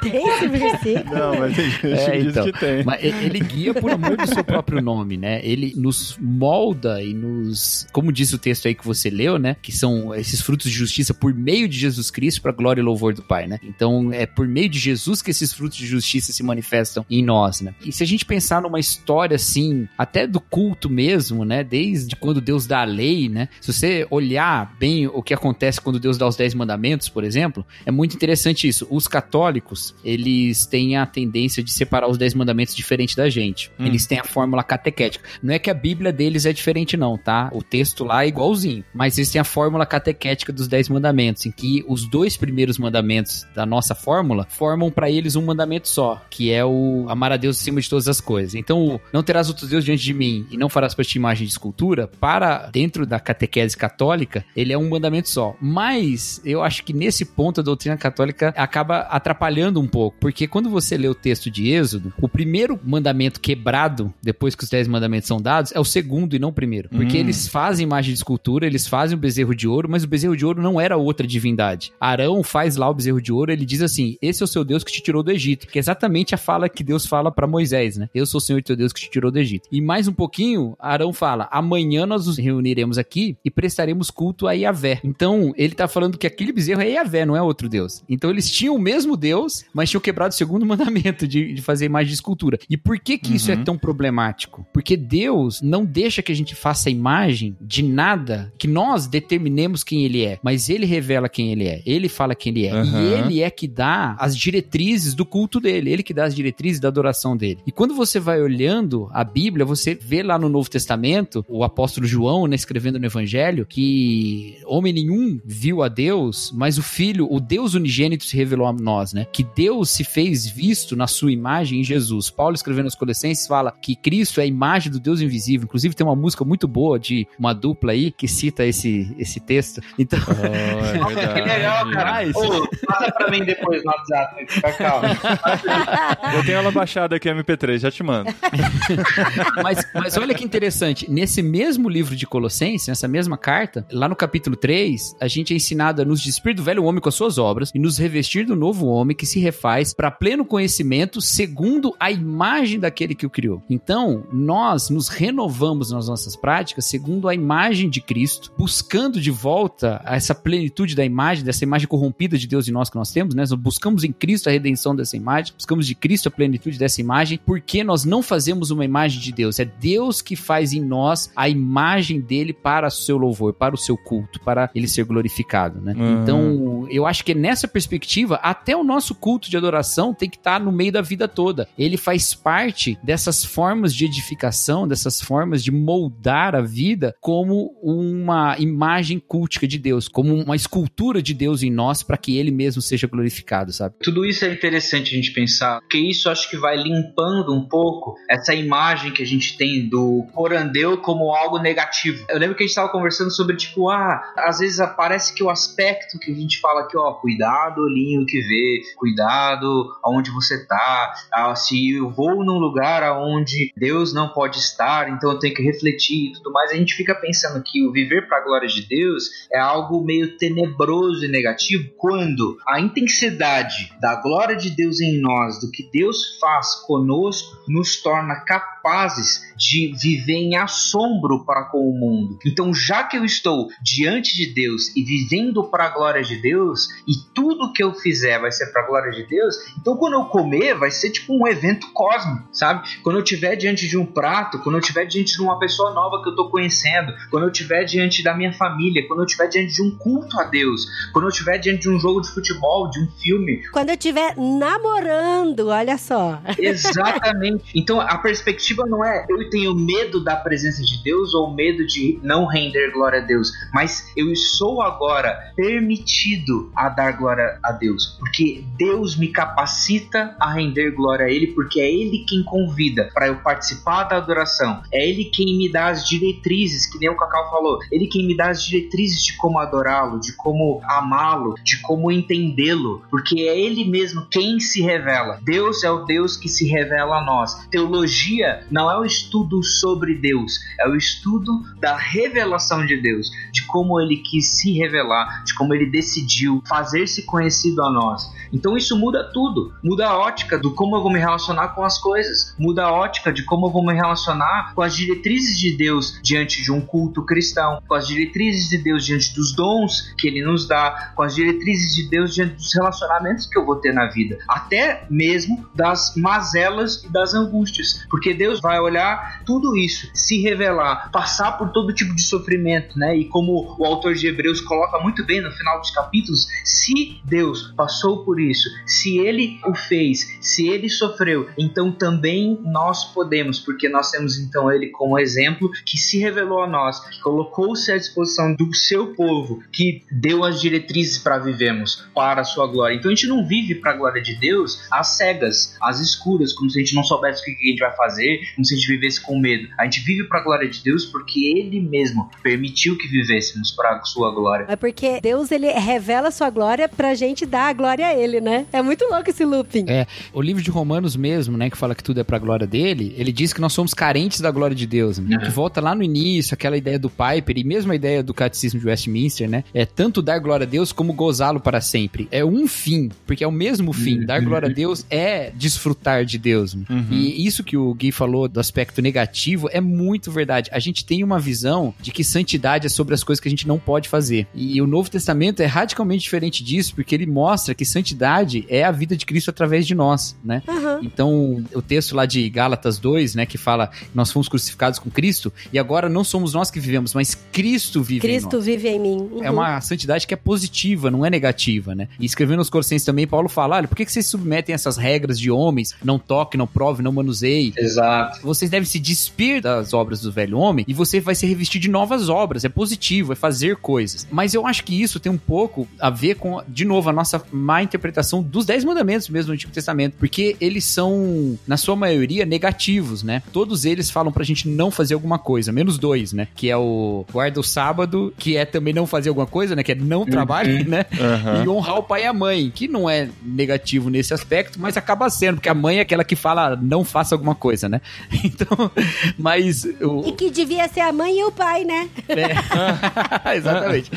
Tem esse versículo. Não, mas tem gente É, então. que tem. Mas ele guia por amor do seu próprio nome, né? Ele nos molda e nos. Como diz o texto aí que você leu, né? Que são esses frutos de justiça por meio de Jesus Cristo para glória e louvor do Pai, né? Então é por meio de Jesus que esses frutos de justiça se manifestam em nós, né? E se a gente pensar numa história assim, até do culto mesmo, né? Desde quando Deus dá a lei, né? Se você olhar bem o que acontece quando Deus dá os dez mandamentos, por exemplo, é muito interessante isso. Os católicos, eles têm a tendência de separar os dez mandamentos diferente da gente. Hum. Eles têm a fórmula catequética. Não é que a Bíblia deles é diferente, não, tá? O texto lá é igualzinho. Mas eles têm a fórmula catequética dos dez mandamentos, em que os dois primeiros mandamentos da nossa fórmula formam para eles um mandamento só, que é o amar a Deus acima de todas as coisas. Então, não terás outros deuses diante de mim e não farás para ti imagem de escultura, para dentro da catequese católica, ele é um mandamento só. Mas eu acho que nesse ponto a doutrina católica acaba atrapalhando um pouco, porque quando você lê o texto de Êxodo, o primeiro mandamento quebrado, depois que os dez mandamentos são dados, é o segundo e não o primeiro. Porque Hum. eles fazem imagem de escultura, eles fazem o bezerro de ouro, mas o bezerro de ouro não era outra divindade. Arão faz lá o bezerro de ouro, ele diz assim: Esse é o seu Deus que te tirou do Egito. Que é exatamente a fala que Deus fala para Moisés, né? Eu sou o Senhor teu Deus que te tirou do Egito. E mais um pouquinho, Arão fala: Amanhã nós nos reuniremos aqui e prestaremos culto a Yahvé. Então, ele tá falando que aquele bezerro é Yahvé, não é outro Deus. Então, eles tinham o mesmo Deus, mas tinham quebrado o segundo mandamento de, de fazer imagem de escultura. E por que que isso é Uhum. tão problemático? Porque Deus não deixa que a gente faça imagem de nada que nós determinemos quem ele é, mas ele revela quem ele é. Ele fala quem ele é. Aham. E ele é que dá as diretrizes do culto dele, ele que dá as diretrizes da adoração dele. E quando você vai olhando a Bíblia, você vê lá no Novo Testamento, o apóstolo João, né, escrevendo no Evangelho, que homem nenhum viu a Deus, mas o Filho, o Deus unigênito se revelou a nós, né? Que Deus se fez visto na sua imagem em Jesus. Paulo escrevendo aos Colossenses, fala que Cristo é a imagem do Deus invisível. Inclusive, tem uma música muito boa de uma dupla aí que cita esse, esse texto. Então, Oh, é Que legal, cara. Ô, passa pra mim depois no WhatsApp. Fica calmo. Eu tenho ela baixada aqui, MP3, já te mando. mas, mas olha que interessante, nesse mesmo livro de Colossenses, nessa mesma carta, lá no capítulo 3, a gente é ensinado a nos despir do velho homem com as suas obras e nos revestir do novo homem que se refaz para pleno conhecimento segundo a imagem daquele que o criou. Então, nós nos renovamos nas nossas práticas segundo a imagem de Cristo, buscando de volta essa plenitude da imagem, dessa imagem corrompida de Deus em nós que nós temos, né? Nós buscamos em Cristo a redenção dessa imagem, buscamos de Cristo a plenitude dessa imagem, porque nós não fazemos uma imagem de Deus, é Deus que faz em nós a imagem dele para o seu louvor, para o seu culto, para ele ser glorificado, né? Uhum. Então, eu acho que nessa perspectiva, até o nosso culto de adoração tem que estar no meio da vida toda. Ele faz parte dessas formas de edificação, dessas formas de moldar a vida como uma imagem cultica de Deus, como uma escultura de Deus em nós para que ele mesmo seja glorificado, sabe? Tudo isso é interessante a gente pensar, porque isso acho que vai limpando um pouco essa imagem que a gente tem do corandeu como algo negativo. Eu lembro que a gente estava conversando sobre, tipo, ah, às vezes parece que o aspecto que a gente fala aqui, ó, cuidado, olhinho que vê, cuidado aonde você tá, ah, se eu vou num lugar aonde Deus não pode estar, então eu tenho que refletir e tudo mais, a gente fica pensando que o viver para a glória de Deus é algo meio tenebroso e negativo, quando a intensidade da glória de Deus em nós, do que Deus faz conosco, nos torna capazes de viver em assombro para com o mundo. Então, já que eu estou diante de Deus e vivendo para a glória de Deus, e tudo que eu fizer vai ser para a glória de Deus, então quando eu comer vai ser tipo um evento cósmico, sabe? Quando eu estiver diante de um prato, quando eu estiver diante de uma pessoa nova que eu estou conhecendo, quando eu estiver diante da minha família, quando eu estiver diante de um culto a Deus, quando eu estiver diante de um jogo de futebol, de um filme, Quando eu estiver namorando, olha só. Exatamente. Então a perspectiva não é eu tenho medo da presença de Deus ou medo de não render glória a Deus, mas eu sou agora permitido a dar glória a Deus, porque Deus me capacita a render glória a Ele, porque é Ele quem convida para eu participar da adoração, é Ele quem me dá as diretrizes, que nem o Cacau falou, Ele quem me dá as diretrizes de como adorá-lo, de como amá-lo, de como entendê-lo, porque é Ele mesmo quem se revela. Deus é o Deus que se revela a nós. Teologia não é o estudo sobre Deus, é o estudo da revelação de Deus, de como Ele quis se revelar, de como Ele decidiu fazer-se conhecido a nós. Então isso muda tudo, muda a ótica do como eu vou me relacionar com as coisas, muda a ótica de como eu vou me relacionar com as diretrizes de Deus diante de um culto cristão, com as diretrizes de Deus diante dos dons que Ele nos dá, com as diretrizes de Deus diante dos relacionamentos que eu vou ter na vida, até mesmo das mazelas e das angústias, porque Deus vai olhar tudo isso, se revelar, passar por todo tipo de sofrimento, né? E como o autor de Hebreus coloca muito bem no final dos capítulos, se Deus passou por isso, se ele o fez, se ele sofreu, então também nós podemos, porque nós temos então ele como exemplo que se revelou a nós, que colocou-se à disposição do seu povo, que deu as diretrizes para vivermos para a sua glória. Então a gente não vive para a glória de Deus às cegas, às escuras, como se a gente não soubesse o que a gente vai fazer, como se a gente vivesse com medo. A gente vive para a glória de Deus porque ele mesmo permitiu que vivêssemos para a sua glória. É porque Deus, ele revela a sua glória pra gente dar a glória a ele, né? É muito louco esse looping. É, o livro de Romanos mesmo, né, que fala que tudo é pra glória dele, ele diz que nós somos carentes da glória de Deus, né? que volta lá no início, aquela ideia do Piper e mesmo a ideia do catecismo de Westminster, né, é tanto dar glória a Deus como gozá-lo para sempre. É um fim, porque é o mesmo fim. Dar glória a Deus é desfrutar de Deus. né? E isso que o Gui falou do aspecto negativo é muito verdade. A gente tem uma visão de que santidade é sobre as coisas que a gente não pode fazer. E o Novo Testamento é radicalmente diferente disso, porque ele mostra que santidade é a vida de Cristo através de nós, né? Aham. Então, o texto lá de Gálatas 2, né, que fala que nós fomos crucificados com Cristo e agora não somos nós que vivemos, mas Cristo vive em Cristo nós. vive em mim. Uhum. É uma santidade que é positiva, não é negativa, né? E escrevendo nos Colossenses também, Paulo fala, olha, por que, que vocês submetem essas regras de homens? Não toque, não prove, não manuseie. Exato. Exato. Vocês devem se despir das obras do velho homem e você vai se revestir de novas obras. É positivo, é fazer coisas. Mas eu acho que isso tem um pouco a ver com, de novo, a nossa má interpretação dos Dez Mandamentos mesmo do Antigo Testamento. Porque eles são, na sua maioria, negativos, né? Todos eles falam pra gente não fazer alguma coisa, menos dois, né? Que é o guarda o sábado, que é também não fazer alguma coisa, né? Que é não trabalhe, né? Aham. E honrar o pai e a mãe, que não é negativo nesse aspecto, mas acaba sendo, porque a mãe é aquela que fala não faça alguma coisa, né? Então, mas o, E que devia ser a mãe e o pai, né? é. Exatamente.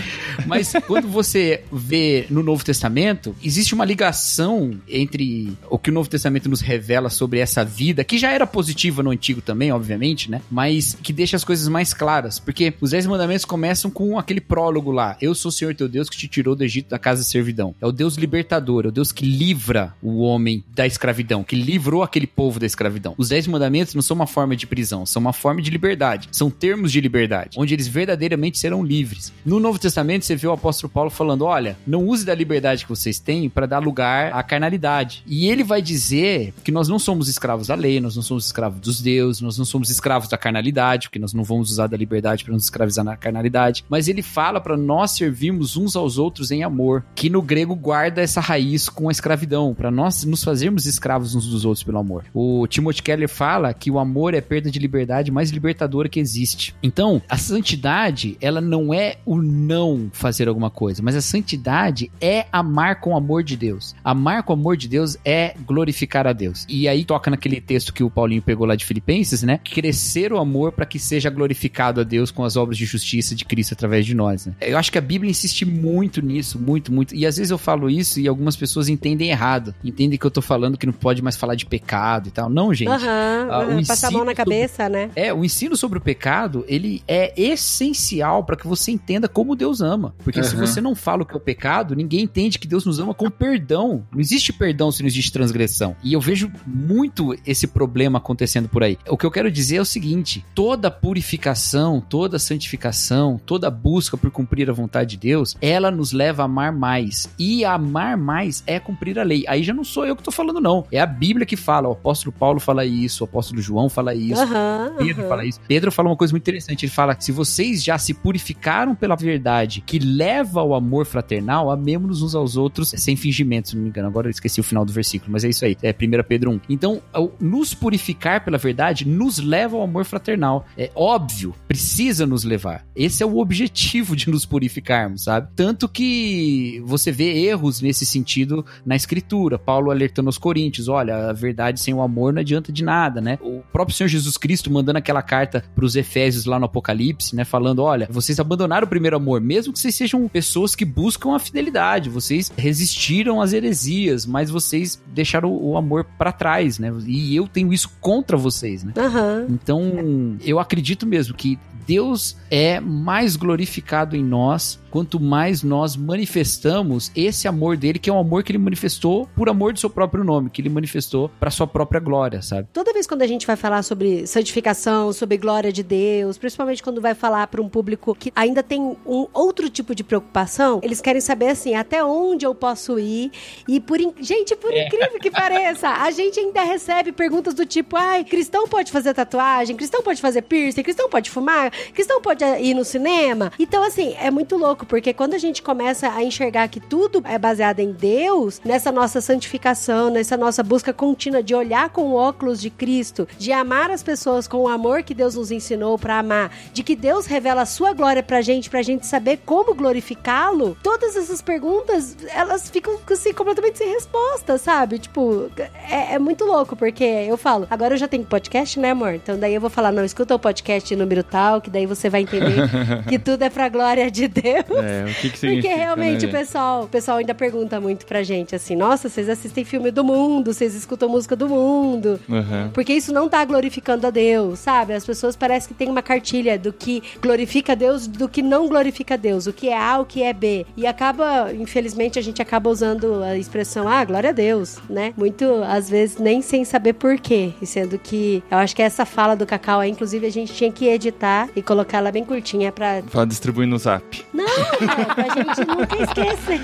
Mas quando você vê no Novo Testamento, existe uma ligação entre o que o Novo Testamento nos revela sobre essa vida, que já era positiva no Antigo também, obviamente, né? Mas que deixa as coisas mais claras. Porque os Dez Mandamentos começam com aquele prólogo lá. Eu sou o Senhor teu Deus que te tirou do Egito da casa de servidão. É o Deus libertador, é o Deus que livra o homem da escravidão, que livrou aquele povo da escravidão. Os Dez Mandamentos não são uma forma de prisão, são uma forma de liberdade. São termos de liberdade, onde eles verdadeiramente serão livres. No Novo Testamento, você vê o apóstolo Paulo falando: olha, não use da liberdade que vocês têm para dar lugar à carnalidade. E ele vai dizer que nós não somos escravos da lei, nós não somos escravos dos deuses, nós não somos escravos da carnalidade, porque nós não vamos usar da liberdade para nos escravizar na carnalidade. Mas ele fala para nós servirmos uns aos outros em amor, que no grego guarda essa raiz com a escravidão, para nós nos fazermos escravos uns dos outros pelo amor. O Timothy Keller fala que o amor é perda de liberdade mais libertadora que existe. Então, a santidade, ela não é o não fazer alguma coisa, mas a santidade é amar com o amor de Deus. Amar com o amor de Deus é glorificar a Deus. E aí toca naquele texto que o Paulinho pegou lá de Filipenses, né? Crescer o amor para que seja glorificado a Deus com as obras de justiça de Cristo através de nós. Né? Eu acho que a Bíblia insiste muito nisso, muito, muito. E às vezes eu falo isso e algumas pessoas entendem errado. Entendem que eu tô falando que não pode mais falar de pecado e tal. Não, gente. Ah, o aham, passar a mão ensino na cabeça, né? É, o ensino sobre o pecado, ele é essencial para que você entenda como Deus ama. Porque se Aham. você não fala o que é o pecado, ninguém entende que Deus nos ama com perdão. Não existe perdão se não existe transgressão. E eu vejo muito esse problema acontecendo por aí. O que eu quero dizer é o seguinte: toda purificação, toda santificação, toda busca por cumprir a vontade de Deus, ela nos leva a amar mais. E amar mais é cumprir a lei. Aí já não sou eu que tô falando, não. É a Bíblia que fala. O apóstolo Paulo fala isso, o apóstolo João fala isso. Aham, Pedro aham. fala isso. Pedro fala uma coisa muito interessante. Ele fala que se vocês já se purificaram pela verdade que leva ao amor fraternal, amemos-nos uns aos outros sem fingimento, se não me engano. Agora eu esqueci o final do versículo, mas é isso aí. É 1 Pedro 1. Então, nos purificar pela verdade nos leva ao amor fraternal. É óbvio, precisa nos levar. Esse é o objetivo de nos purificarmos, sabe? Tanto que você vê erros nesse sentido na escritura. Paulo alertando aos coríntios, olha, a verdade sem o amor não adianta de nada, né? O próprio Senhor Jesus Cristo mandando aquela carta para os Efésios lá no Apocalipse, né, falando, olha, vocês abandonaram o primeiro amor, mesmo que vocês sejam pessoas que buscam a fidelidade, vocês resistiram às heresias, mas vocês deixaram o amor para trás, né? E eu tenho isso contra vocês, né? Aham. Então, eu acredito mesmo que Deus é mais glorificado em nós quanto mais nós manifestamos esse amor dele, que é um amor que ele manifestou por amor do seu próprio nome, que ele manifestou para sua própria glória, sabe? Toda vez quando a gente vai falar sobre santificação, sobre glória de Deus, principalmente quando vai falar para um público que ainda tem um outro tipo de preocupação, eles querem saber assim, até onde eu posso ir. E por in- gente, por incrível que pareça, a gente ainda recebe perguntas do tipo: "Ai, cristão pode fazer tatuagem, cristão pode fazer piercing, cristão pode fumar, cristão pode ir no cinema". Então assim, é muito louco, porque quando a gente começa a enxergar que tudo é baseado em Deus, nessa nossa santificação, nessa nossa busca contínua de olhar com o óculos de Cristo, de amar as pessoas com o amor que Deus nos ensinou pra amar, de que Deus revela a sua glória pra gente, pra gente saber como glorificá-lo, todas essas perguntas, elas ficam assim completamente sem resposta, sabe? Tipo, é, é muito louco, porque eu falo, agora eu já tenho podcast, né, amor? Então daí eu vou falar, não, escuta o podcast número tal, que daí você vai entender que tudo é pra glória de Deus. É, o que que significa, Porque realmente né, o pessoal, o pessoal ainda pergunta muito pra gente assim: nossa, vocês assistem filme do mundo, vocês escutam música do mundo. Aham. Porque isso não tá glorificando a Deus, sabe? As pessoas parecem que tem uma cartilha do que glorifica a Deus, do que não glorifica a Deus, o que é A, o que é B. E acaba, infelizmente, a gente acaba usando a expressão, ah, glória a Deus, né? Muito, às vezes, nem sem saber por quê. E sendo que eu acho que essa fala do Cacau aí, inclusive, a gente tinha que editar e colocar ela bem curtinha pra. Pra distribuir no zap. Não, é, pra gente nunca esquecer.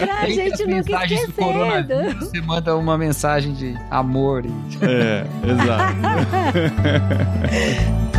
pra gente nunca do esquecer. coronavírus, você manda uma mensagem de amor. E... É, exato.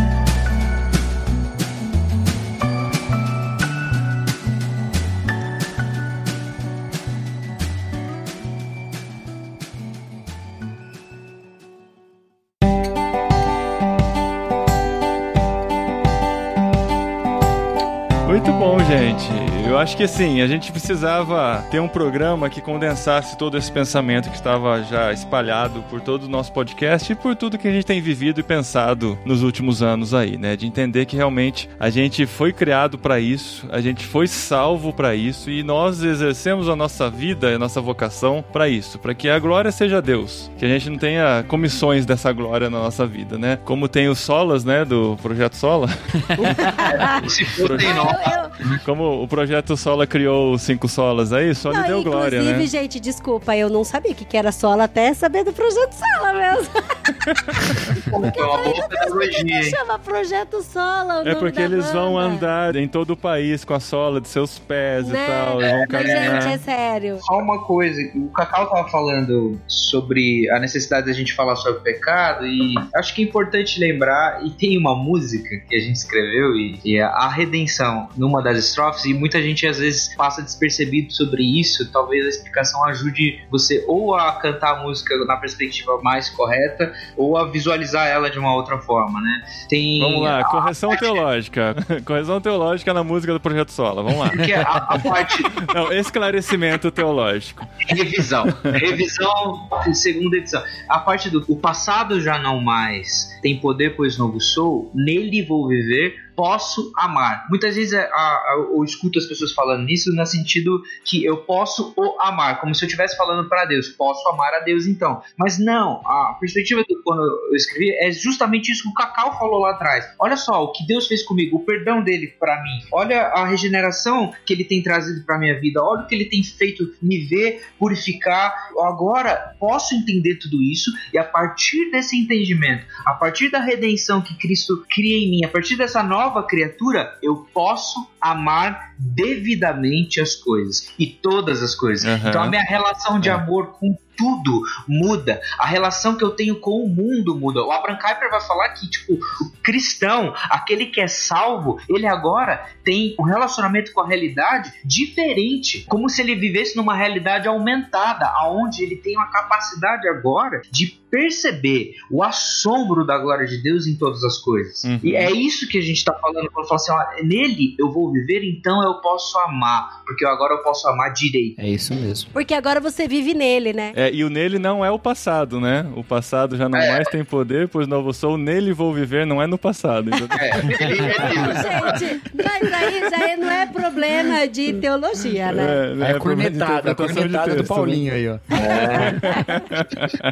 bom, gente. Eu acho que assim, a gente precisava ter um programa que condensasse todo esse pensamento que estava já espalhado por todo o nosso podcast e por tudo que a gente tem vivido e pensado nos últimos anos aí, né? De entender que realmente a gente foi criado para isso, a gente foi salvo para isso e nós exercemos a nossa vida, a nossa vocação para isso, para que a glória seja a Deus, que a gente não tenha comissões dessa glória na nossa vida, né? Como tem os solas, né, do projeto Sola. Se for tem Como o projeto Sola criou os cinco solas aí, só lhe Não, deu glória, inclusive, né? gente, desculpa, eu não sabia o que, que era sola até saber do projeto sola mesmo. Chama projeto sola. o É nome porque da eles vão banda. andar em todo o país com a sola de seus pés Né? e tal, e vão Mas, caminhar. gente, é sério. Só uma coisa, o Cacau tava falando sobre a necessidade da gente falar sobre pecado e acho que é importante lembrar, e tem uma música que a gente escreveu e, e é a redenção numa das estrofes e muita gente às vezes passa despercebido sobre isso, talvez a explicação ajude você ou a cantar a música na perspectiva mais correta ou a visualizar ela de uma outra forma, né? Tem Vamos lá, a- correção teológica. correção teológica na música do Projeto Sola, vamos lá. porque a, a parte Não, esclarecimento teológico. Revisão. Revisão, segunda edição. A parte do o passado já não mais tem poder, pois novo sou, nele vou viver, posso amar. Muitas vezes a, eu escuto as pessoas falando nisso no sentido que eu posso o amar, como se eu estivesse falando para Deus, posso amar a Deus então. Mas não, a perspectiva do quando eu escrevi é justamente isso que o Cacau falou lá atrás. Olha só o que Deus fez comigo, o perdão dele para mim. Olha a regeneração que ele tem trazido para minha vida. Olha o que ele tem feito me ver, purificar. Agora posso entender tudo isso e a partir desse entendimento, a partir da redenção que Cristo cria em mim, a partir dessa nova criatura, eu posso amar devidamente as coisas e todas as coisas. Aham. Então a minha relação de É. amor com tudo muda. A relação que eu tenho com o mundo muda. O Abraham Kuyper vai falar que, tipo, o cristão, aquele que é salvo, ele agora tem um relacionamento com a realidade diferente. Como se ele vivesse numa realidade aumentada, aonde ele tem uma capacidade agora de perceber o assombro da glória de Deus em todas as coisas. Uhum. E é isso que a gente está falando quando fala assim, ó, nele eu vou viver, então eu posso amar, porque agora eu posso amar direito. É isso mesmo. Porque agora você vive nele, né? É, e o nele não é o passado, né? O passado já não É. mais tem poder, pois novo sou, nele vou viver, não é no passado. É, ele, ele- Gente, mas aí já é- não é problema de teologia, né? É, É, de cornetada, cornetada do texto, né? Paulinho aí, ó.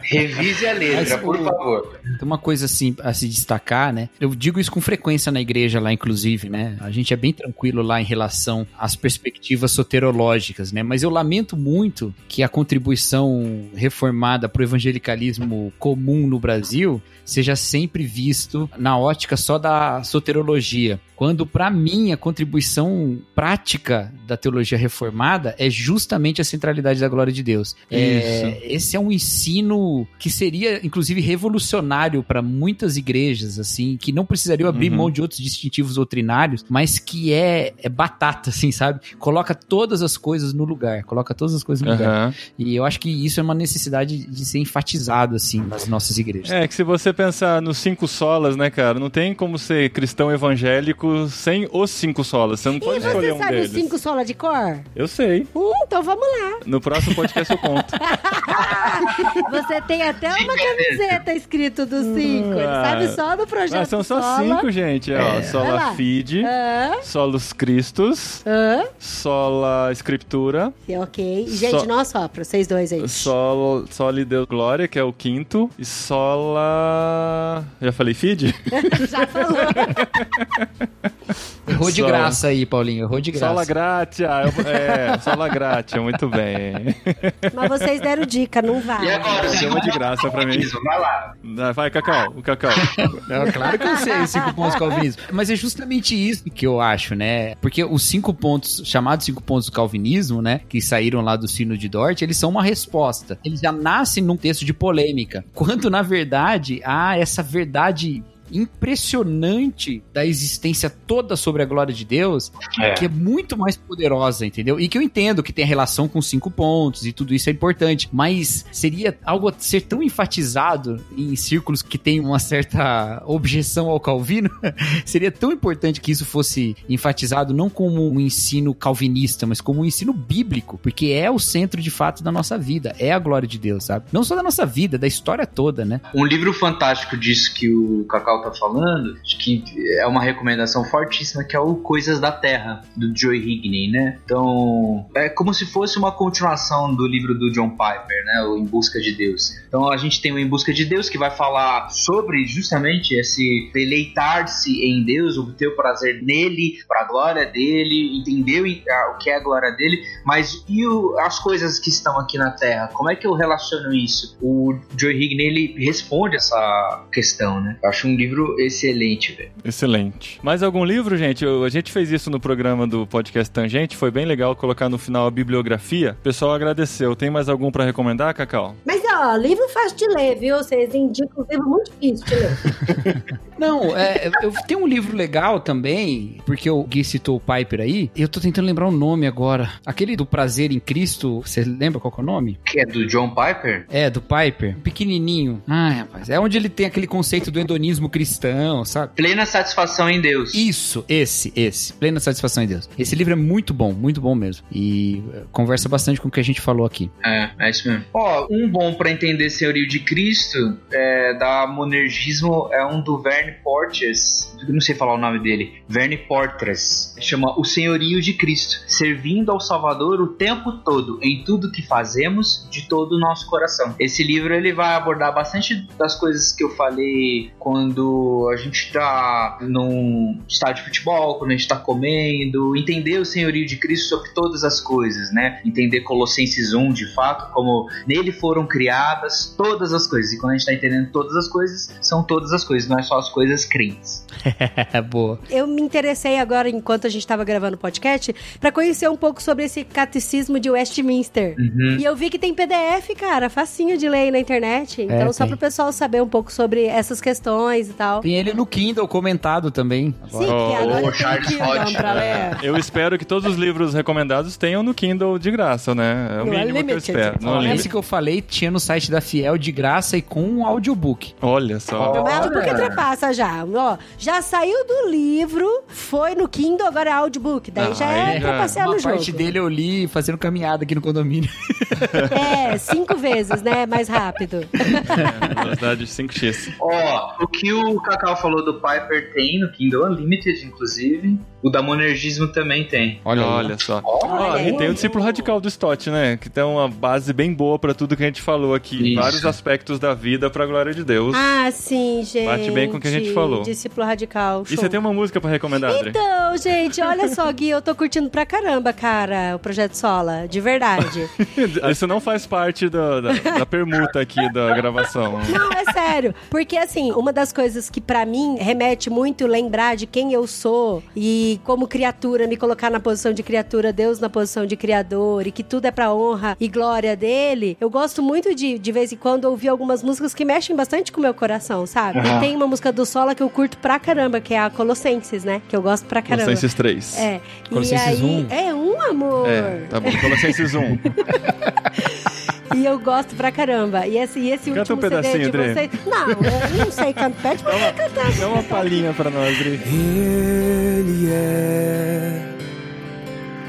revise a letra, Mas por favor. Tem uma coisa assim a se destacar, né? Eu digo isso com frequência na igreja lá, inclusive, né? A gente é bem tranquilo lá em relação às perspectivas soterológicas, né? Mas eu lamento muito que a contribuição reformada para o evangelicalismo comum no Brasil seja sempre visto na ótica só da soterologia. Quando, para mim, a contribuição prática da teologia reformada é justamente a centralidade da glória de Deus. É, esse é um ensino que seria, inclusive, revolucionário para muitas igrejas, assim, que não precisariam abrir Uhum. mão de outros distintivos doutrinários, mas que é, é batata, assim, sabe? Coloca todas as coisas no lugar, coloca todas as coisas no lugar. Aham. E eu acho que isso é uma necessidade de ser enfatizado, assim, nas nossas igrejas. É, que se você pensar nos cinco solas, né, cara, não tem como ser cristão evangélico sem os cinco solas. Você não E pode escolher você um sabe deles. os cinco sola de cor? Eu sei. Hum, então vamos lá. No próximo podcast eu conto. Você tem até uma camiseta escrito dos cinco. Ele Ah. sabe só do projeto Ah, são só sola. cinco, gente. Ó, Vai sola fide, Hã? solos Christus, Hã? sola escritura, É ok. Gente, Só- não assopra, vocês dois aí. Sol, soli Deus glória, que é o quinto, e sola... Já falei feed? Já falou. Errou de graça aí, Paulinho. Errou de Sola graça. gratia. eu- É, sola gratia, muito bem. Mas vocês deram dica, não E vale. agora, Deu uma de graça pra mim. Vai lá. Vai, Cacau, o Cacau. Não, claro que eu sei os cinco pontos do calvinismo. Mas é justamente isso que eu acho, né? Porque os cinco pontos, chamados cinco pontos do calvinismo, né? Que saíram lá do sino de Dort, eles são uma resposta. Eles já nascem num texto de polêmica. Quando, na verdade, há essa verdade impressionante da existência toda sobre a glória de Deus, É. que é muito mais poderosa, entendeu? E que eu entendo que tem relação com cinco pontos e tudo isso é importante, mas seria algo a ser tão enfatizado em círculos que tem uma certa objeção ao Calvino, seria tão importante que isso fosse enfatizado não como um ensino calvinista, mas como um ensino bíblico, porque é o centro de fato da nossa vida, é a glória de Deus, sabe? Não só da nossa vida, da história toda, né? Um livro fantástico disso que o Cacau tá falando, que é uma recomendação fortíssima, que é o Coisas da Terra, do Joe Higney, né? Então, é como se fosse uma continuação do livro do John Piper, né? O Em Busca de Deus. Então, a gente tem o Em Busca de Deus, que vai falar sobre justamente esse deleitar-se em Deus, obter o prazer nele, para a glória dele, entender o a- o que é a glória dele, mas e o- as coisas que estão aqui na Terra? Como é que eu relaciono isso? O Joe Higney ele responde essa questão, né? Eu acho um livro excelente, velho. Excelente. Mais algum livro, gente? Eu- a gente fez isso no programa do podcast Tangente, foi bem legal colocar no final a bibliografia. O pessoal agradeceu. Tem mais algum pra recomendar, Cacau? Mas, ó, livro fácil de ler, viu? Vocês indicam um livro muito difícil de ler. Não, é, eu tenho um livro legal também, porque o Gui citou o Piper aí. Eu tô tentando lembrar o nome agora. Aquele do Prazer em Cristo, você lembra qual que é o nome? Que é do John Piper? É, do Piper. Pequenininho. Ai, rapaz. É onde ele tem aquele conceito do hedonismo cristão, sabe? Plena satisfação em Deus. Isso, esse, esse. Plena satisfação em Deus. Esse livro é muito bom, muito bom mesmo. E eh, conversa bastante com o que a gente falou aqui. É, é isso mesmo. Ó, um bom pra entender Senhorio de Cristo é da Monergismo é um do Verne Portes. Não sei falar o nome dele. Verne Portres. Chama O Senhorio de Cristo. Servindo ao Salvador o tempo todo, em tudo que fazemos, de todo o nosso coração. Esse livro ele vai abordar bastante das coisas que eu falei quando a gente tá num estádio de futebol, quando a gente tá comendo, entender o senhorio de Cristo sobre todas as coisas, né? Entender Colossenses 1 de fato, como nele foram todas as coisas. E quando a gente tá entendendo todas as coisas, são todas as coisas, não é só as coisas crentes. É boa. Eu me interessei agora, enquanto a gente tava gravando o podcast, pra conhecer um pouco sobre esse catecismo de Westminster. Uhum. E eu vi que tem PDF, cara, facinho de ler aí na internet. Então, só tem. pro pessoal saber um pouco sobre essas questões e tal. Tem ele no Kindle comentado também. Sim, Oh, que agora oh, tem Charles Hodge. pra ler. Eu espero que todos os livros recomendados tenham no Kindle de graça, né? É o No mínimo que eu Unlimited. espero. Unlimited. esse que eu falei tinha no site da Fiel de graça e com um audiobook. Olha só. Mas por que Olha. trepassa já? Ó, já saiu do livro, foi no Kindle, agora é audiobook. Daí Ah, já é trapacear Uma no jogo. parte dele eu li fazendo caminhada aqui no condomínio. É, cinco vezes, né? Mais rápido. Velocidade 5x. Ó, o que o Cacau falou do Piper tem no Kindle Unlimited, inclusive. O da Monergismo também tem. Olha, Olha, só. Olha aí. e tem o discípulo radical do Stott, né? Que tem uma base bem boa pra tudo que a gente falou aqui. Isso. Vários aspectos da vida pra glória de Deus. Ah, sim, gente. Bate bem com o que a gente falou. Discípulo radical. e show. você tem uma música pra recomendar, André? Então, gente, olha só, Gui, eu tô curtindo pra caramba, cara, o Projeto Sola, de verdade. Isso não faz parte da, da, da permuta aqui da gravação. Não, é sério. Porque, assim, uma das coisas que pra mim remete muito lembrar de quem eu sou e como criatura, me colocar na posição de criatura, Deus na posição de criador e que tudo é pra honra e glória dele. Eu gosto muito de, de vez em quando, ouvir algumas músicas que mexem bastante com o meu coração, sabe? E tem uma música do Sola que eu curto pra caramba, que é a Colossenses, né? Que eu gosto pra caramba. Colossenses 3. É. Colossenses e aí, 1. É um amor. É, tá bom. Colossenses 1. E eu gosto pra caramba. E esse, e esse Canta último um pedacinho, CD de André. vocês... Não, eu não sei cantar. Pede pra mim cantar. Dá uma palhinha pra nós, Dri. Ele é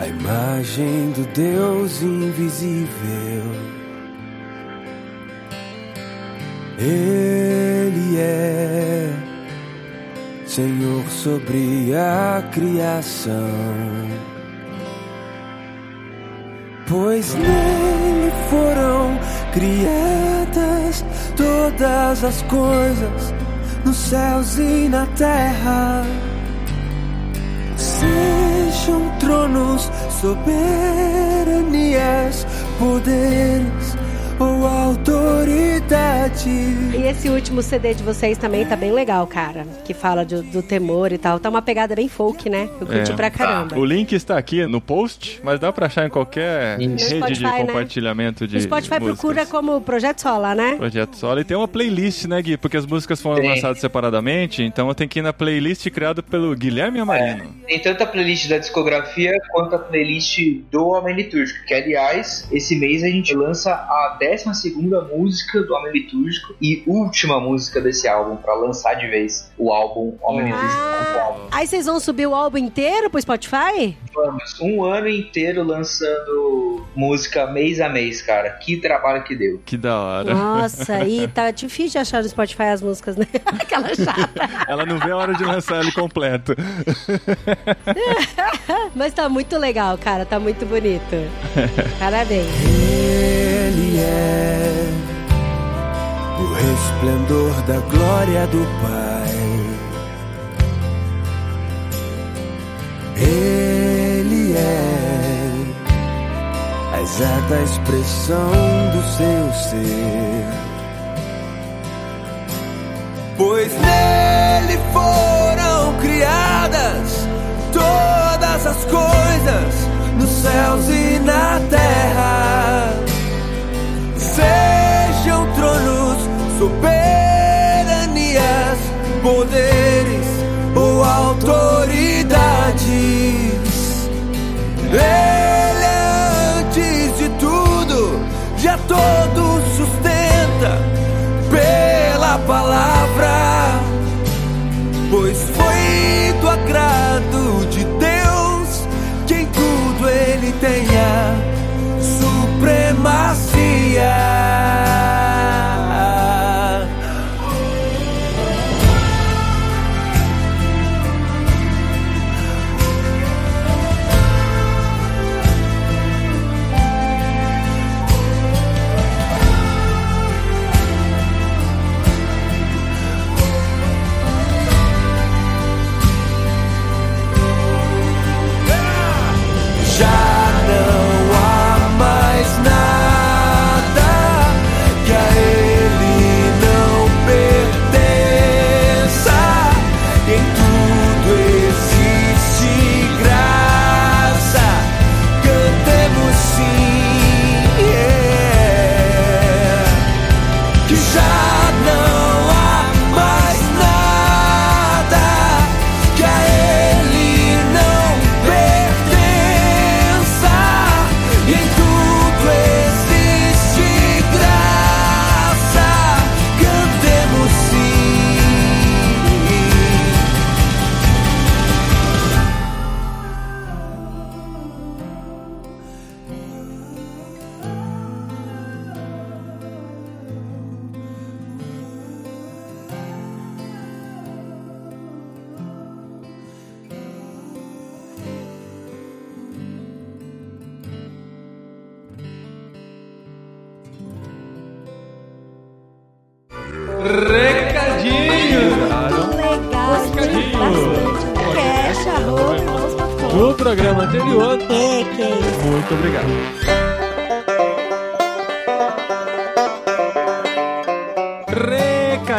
a imagem do Deus invisível. Ele é Senhor sobre a criação. Pois nele foram criadas todas as coisas nos céus e na terra Sejam tronos, soberanias, poderes ou autoridade. E esse último CD de vocês também tá bem legal, cara. Que fala do, do temor e tal. Tá uma pegada bem folk, né? Eu curti É. pra caramba. O link está aqui no post, mas dá pra achar em qualquer rede de Spotify, né? compartilhamento de No Spotify músicas. procura como Projeto Sola, né? Projeto Solo. E tem uma playlist, né, Gui? Porque as músicas foram Tem. lançadas separadamente, então eu tenho que ir na playlist criada pelo Guilherme Amarino. Tem tanto a playlist da discografia quanto a playlist do Homem Litúrgico. Que, aliás, esse mês a gente lança a 12 música do Homem Litúrgico e última música desse álbum, pra lançar de vez o álbum Homem Litúrgico. Ah, aí vocês vão subir o álbum inteiro pro Spotify? Vamos, um ano inteiro lançando música mês a mês, cara. Que trabalho que deu. Que da hora. Nossa, aí tá difícil de achar no Spotify as músicas, né? Aquela chata. Ela não vê a hora de lançar ele completo. Mas tá muito legal, cara. Tá muito bonito. Parabéns. Ele é o resplendor da glória do Pai. Ele é a exata expressão do seu ser. Pois nele foram criadas todas as coisas nos céus e na terra. Sejam tronos, soberanias, poderes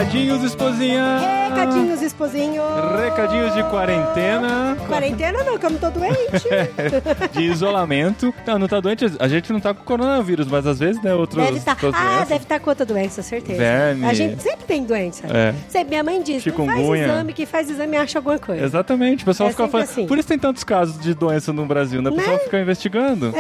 Recadinhos, esposinha! Recadinhos, esposinho. Recadinhos de quarentena, Quarentena não, que eu não tô doente. de isolamento. Não, não tá doente. A gente não tá com coronavírus, mas às vezes, né, outros. Deve outras Ah, doenças. deve estar com outra doença, certeza. Verme. A gente sempre tem doença. É. Sempre, minha mãe diz, faz exame, que faz exame acha alguma coisa. Exatamente, o pessoal É fica falando. assim. Por isso tem tantos casos de doença no Brasil, né? O pessoal fica investigando.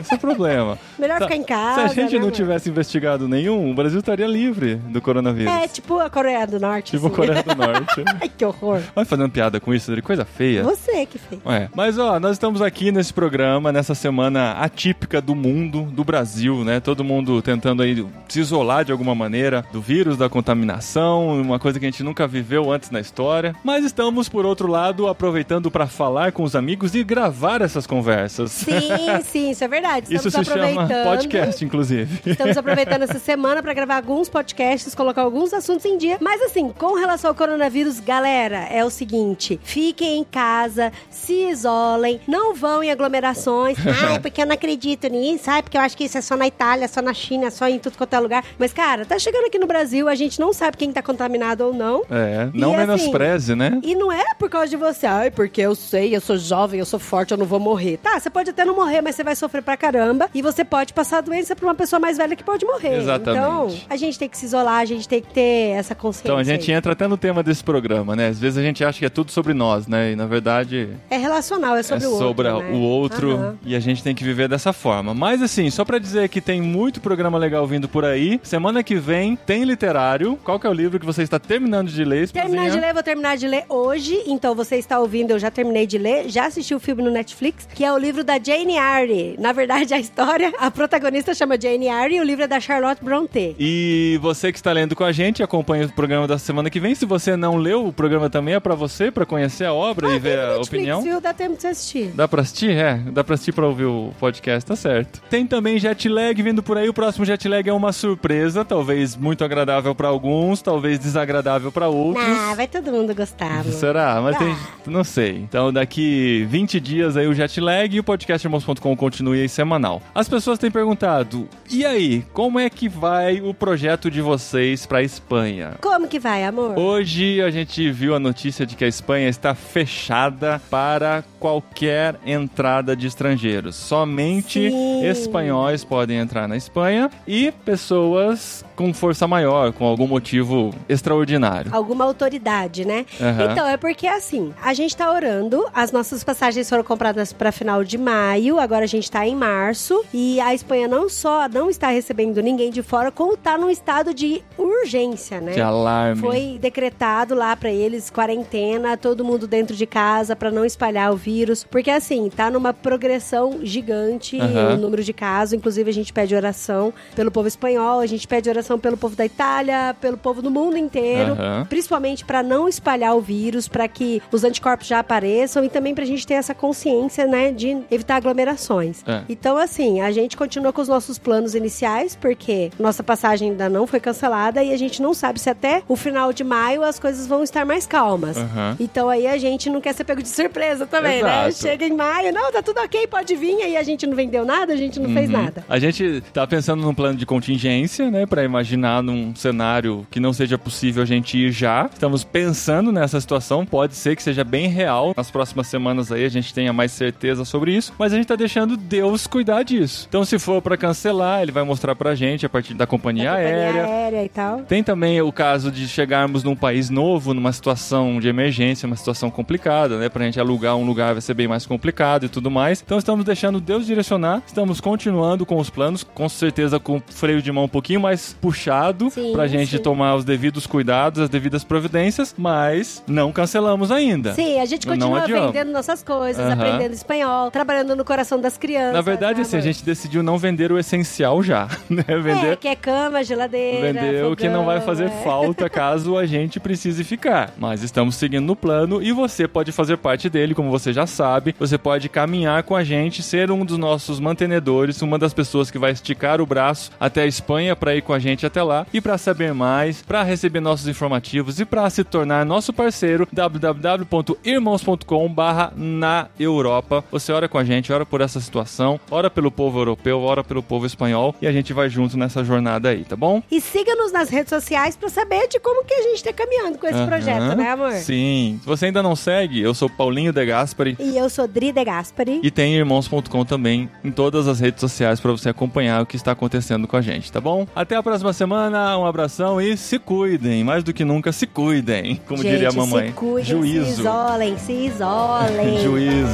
Esse é o problema. Melhor Tá. ficar em casa. Se a gente né, não tivesse investigado nenhum, o Brasil estaria livre do coronavírus. É, tipo a Coreia do Norte. tipo a assim. Coreia do Norte. Ai, que horror. Vai fazendo piada com isso, coisa feia. Você que fez. É. Mas ó, nós estamos aqui nesse programa, nessa semana atípica do mundo, do Brasil, né? Todo mundo tentando aí se isolar de alguma maneira do vírus, da contaminação, uma coisa que a gente nunca viveu antes na história. Mas estamos, por outro lado, aproveitando para falar com os amigos e gravar essas conversas. Sim, sim, isso é verdade. Estamos Isso se chama podcast, inclusive. Estamos aproveitando essa semana para gravar alguns podcasts, colocar alguns assuntos em dia. Mas assim, com relação ao coronavírus, galera, é o seguinte: fiquem em casa, se isolem, não vão em aglomerações. Ai, porque eu não acredito nisso, ai, porque eu acho que isso é só na Itália, só na China, só em tudo quanto é lugar. Mas, cara, tá chegando aqui no Brasil, a gente não sabe quem tá contaminado ou não. É, não E, assim, menospreze, né? E não é por causa de você, ai, porque eu sei, eu sou jovem, eu sou forte, eu não vou morrer. Tá, você pode até não morrer, mas você vai sofrer pra caramba. E você pode passar a doença pra uma pessoa mais velha que pode morrer. Exatamente. Então, a gente tem que se isolar, a gente tem que ter essa consciência. Então a gente aí. entra até no tema desse programa, né? Às vezes a gente acha que é tudo sobre nós, né? E na verdade É relacional, é sobre é o outro. sobre né? o outro Aham. e a gente tem que viver dessa forma. Mas assim, só pra dizer que tem muito programa legal vindo por aí. Semana que vem tem literário. Qual que é o livro que você está terminando de ler? Terminar de ler, vou terminar de ler hoje. Então você está ouvindo, eu já terminei de ler, já assisti o filme no Netflix, que é o livro da Jane Eyre. Na verdade, a história, a protagonista chama Jane Eyre e o livro é da Charlotte Brontë. E você que está lendo com a gente, acompanha o programa da semana que vem. Se você não leu, o programa também é pra você, pra conhecer a obra e Ah, ver tem no a Netflix, opinião. viu? Dá tempo de você assistir. Dá pra assistir? É, dá pra assistir pra ouvir o podcast, tá certo. Tem também jet lag vindo por aí. O próximo jet lag é uma surpresa, talvez muito agradável pra alguns, talvez desagradável pra outros. Ah, vai todo mundo gostar, amor. Será? Mas tem. Ah. Não sei. Então, daqui 20 dias aí o jet lag e o podcast irmãos.com continue aí semanal. As pessoas têm perguntado: e aí, como é que vai o projeto de vocês pra Espanha? Como que vai, amor? Hoje a gente viu a notícia de que a Espanha está fechada para qualquer entrada de estrangeiros. Somente Sim. espanhóis podem entrar na Espanha e pessoas com força maior, com algum motivo extraordinário. Alguma autoridade, né? Aham. Então, é porque assim, a gente tá orando, as nossas passagens foram compradas pra final de maio, agora a gente tá em março, e a Espanha não só não está recebendo ninguém de fora, como tá num estado de urgência, né? De alarme. Foi decretado lá pra eles quarentena, todo mundo dentro de casa pra não espalhar o vírus, porque assim, tá numa progressão gigante Aham. o número de casos, inclusive a gente pede oração pelo povo espanhol, a gente pede oração pelo povo da Itália, pelo povo do mundo inteiro, Aham. principalmente pra não espalhar o vírus, pra que os anticorpos já apareçam e também pra gente ter essa consciência, né, de evitar aglomerações. É. Então, assim, a gente continua com os nossos planos iniciais, porque nossa passagem ainda não foi cancelada e a gente não sabe se até o final de maio as coisas vão estar mais calmas. Aham. Então aí a gente não quer ser pego de surpresa também, né? Exato. Chega em maio, não, tá tudo ok, pode vir, aí a gente não vendeu nada, a gente não fez Uhum. nada. A gente tá pensando num plano de contingência, né, Pra imaginar num cenário que não seja possível a gente ir já. Estamos pensando nessa situação, pode ser que seja bem real. Nas próximas semanas aí a gente tenha mais certeza sobre isso, mas a gente tá deixando Deus cuidar disso. Então se for pra cancelar, ele vai mostrar pra gente a partir da companhia, Da companhia aérea. aérea e tal. Tem também o caso de chegarmos num país novo, numa situação de emergência, uma situação complicada, né? Pra gente alugar um lugar vai ser bem mais complicado e tudo mais. Então estamos deixando Deus direcionar, estamos continuando com os planos, com certeza com o freio de mão um pouquinho mais puxado Sim, pra gente sim. tomar os devidos cuidados, as devidas providências, mas não cancelamos ainda. Sim, a gente continua vendendo nossas coisas, aprendendo espanhol, trabalhando no coração das crianças. Na verdade, né, assim, a gente decidiu não vender o essencial já, né? Vender É, que é cama, geladeira. Vender o que não vai fogão, fazer é. falta caso a gente precise ficar. Mas estamos seguindo no plano e você pode fazer parte dele, como você já sabe. Você pode caminhar com a gente, ser um dos nossos mantenedores, uma das pessoas que vai esticar o braço até a Espanha para ir com a gente até lá. E para saber mais, para receber nossos informativos e para se tornar nosso parceiro, www.irmãos.com/barra na Europa. Você ora com a gente, ora por essa situação, ora pelo povo europeu, ora pelo povo espanhol e a gente vai junto nessa jornada aí, tá bom? E siga-nos nas redes sociais pra saber de como que a gente tá caminhando com esse Aham. projeto, né, amor? Sim. Se você ainda não segue, eu sou Paulinho De Gaspari. E eu sou Dri De Gaspari. E tem irmãos.com também em todas as redes sociais para você acompanhar o que está acontecendo com a gente, tá bom? Até a próxima semana, um abração e se cuidem. Mais do que nunca, se cuidem. Como gente, diria a mamãe. se cuidem, se Juízo. isolem, se isolem. Juízo.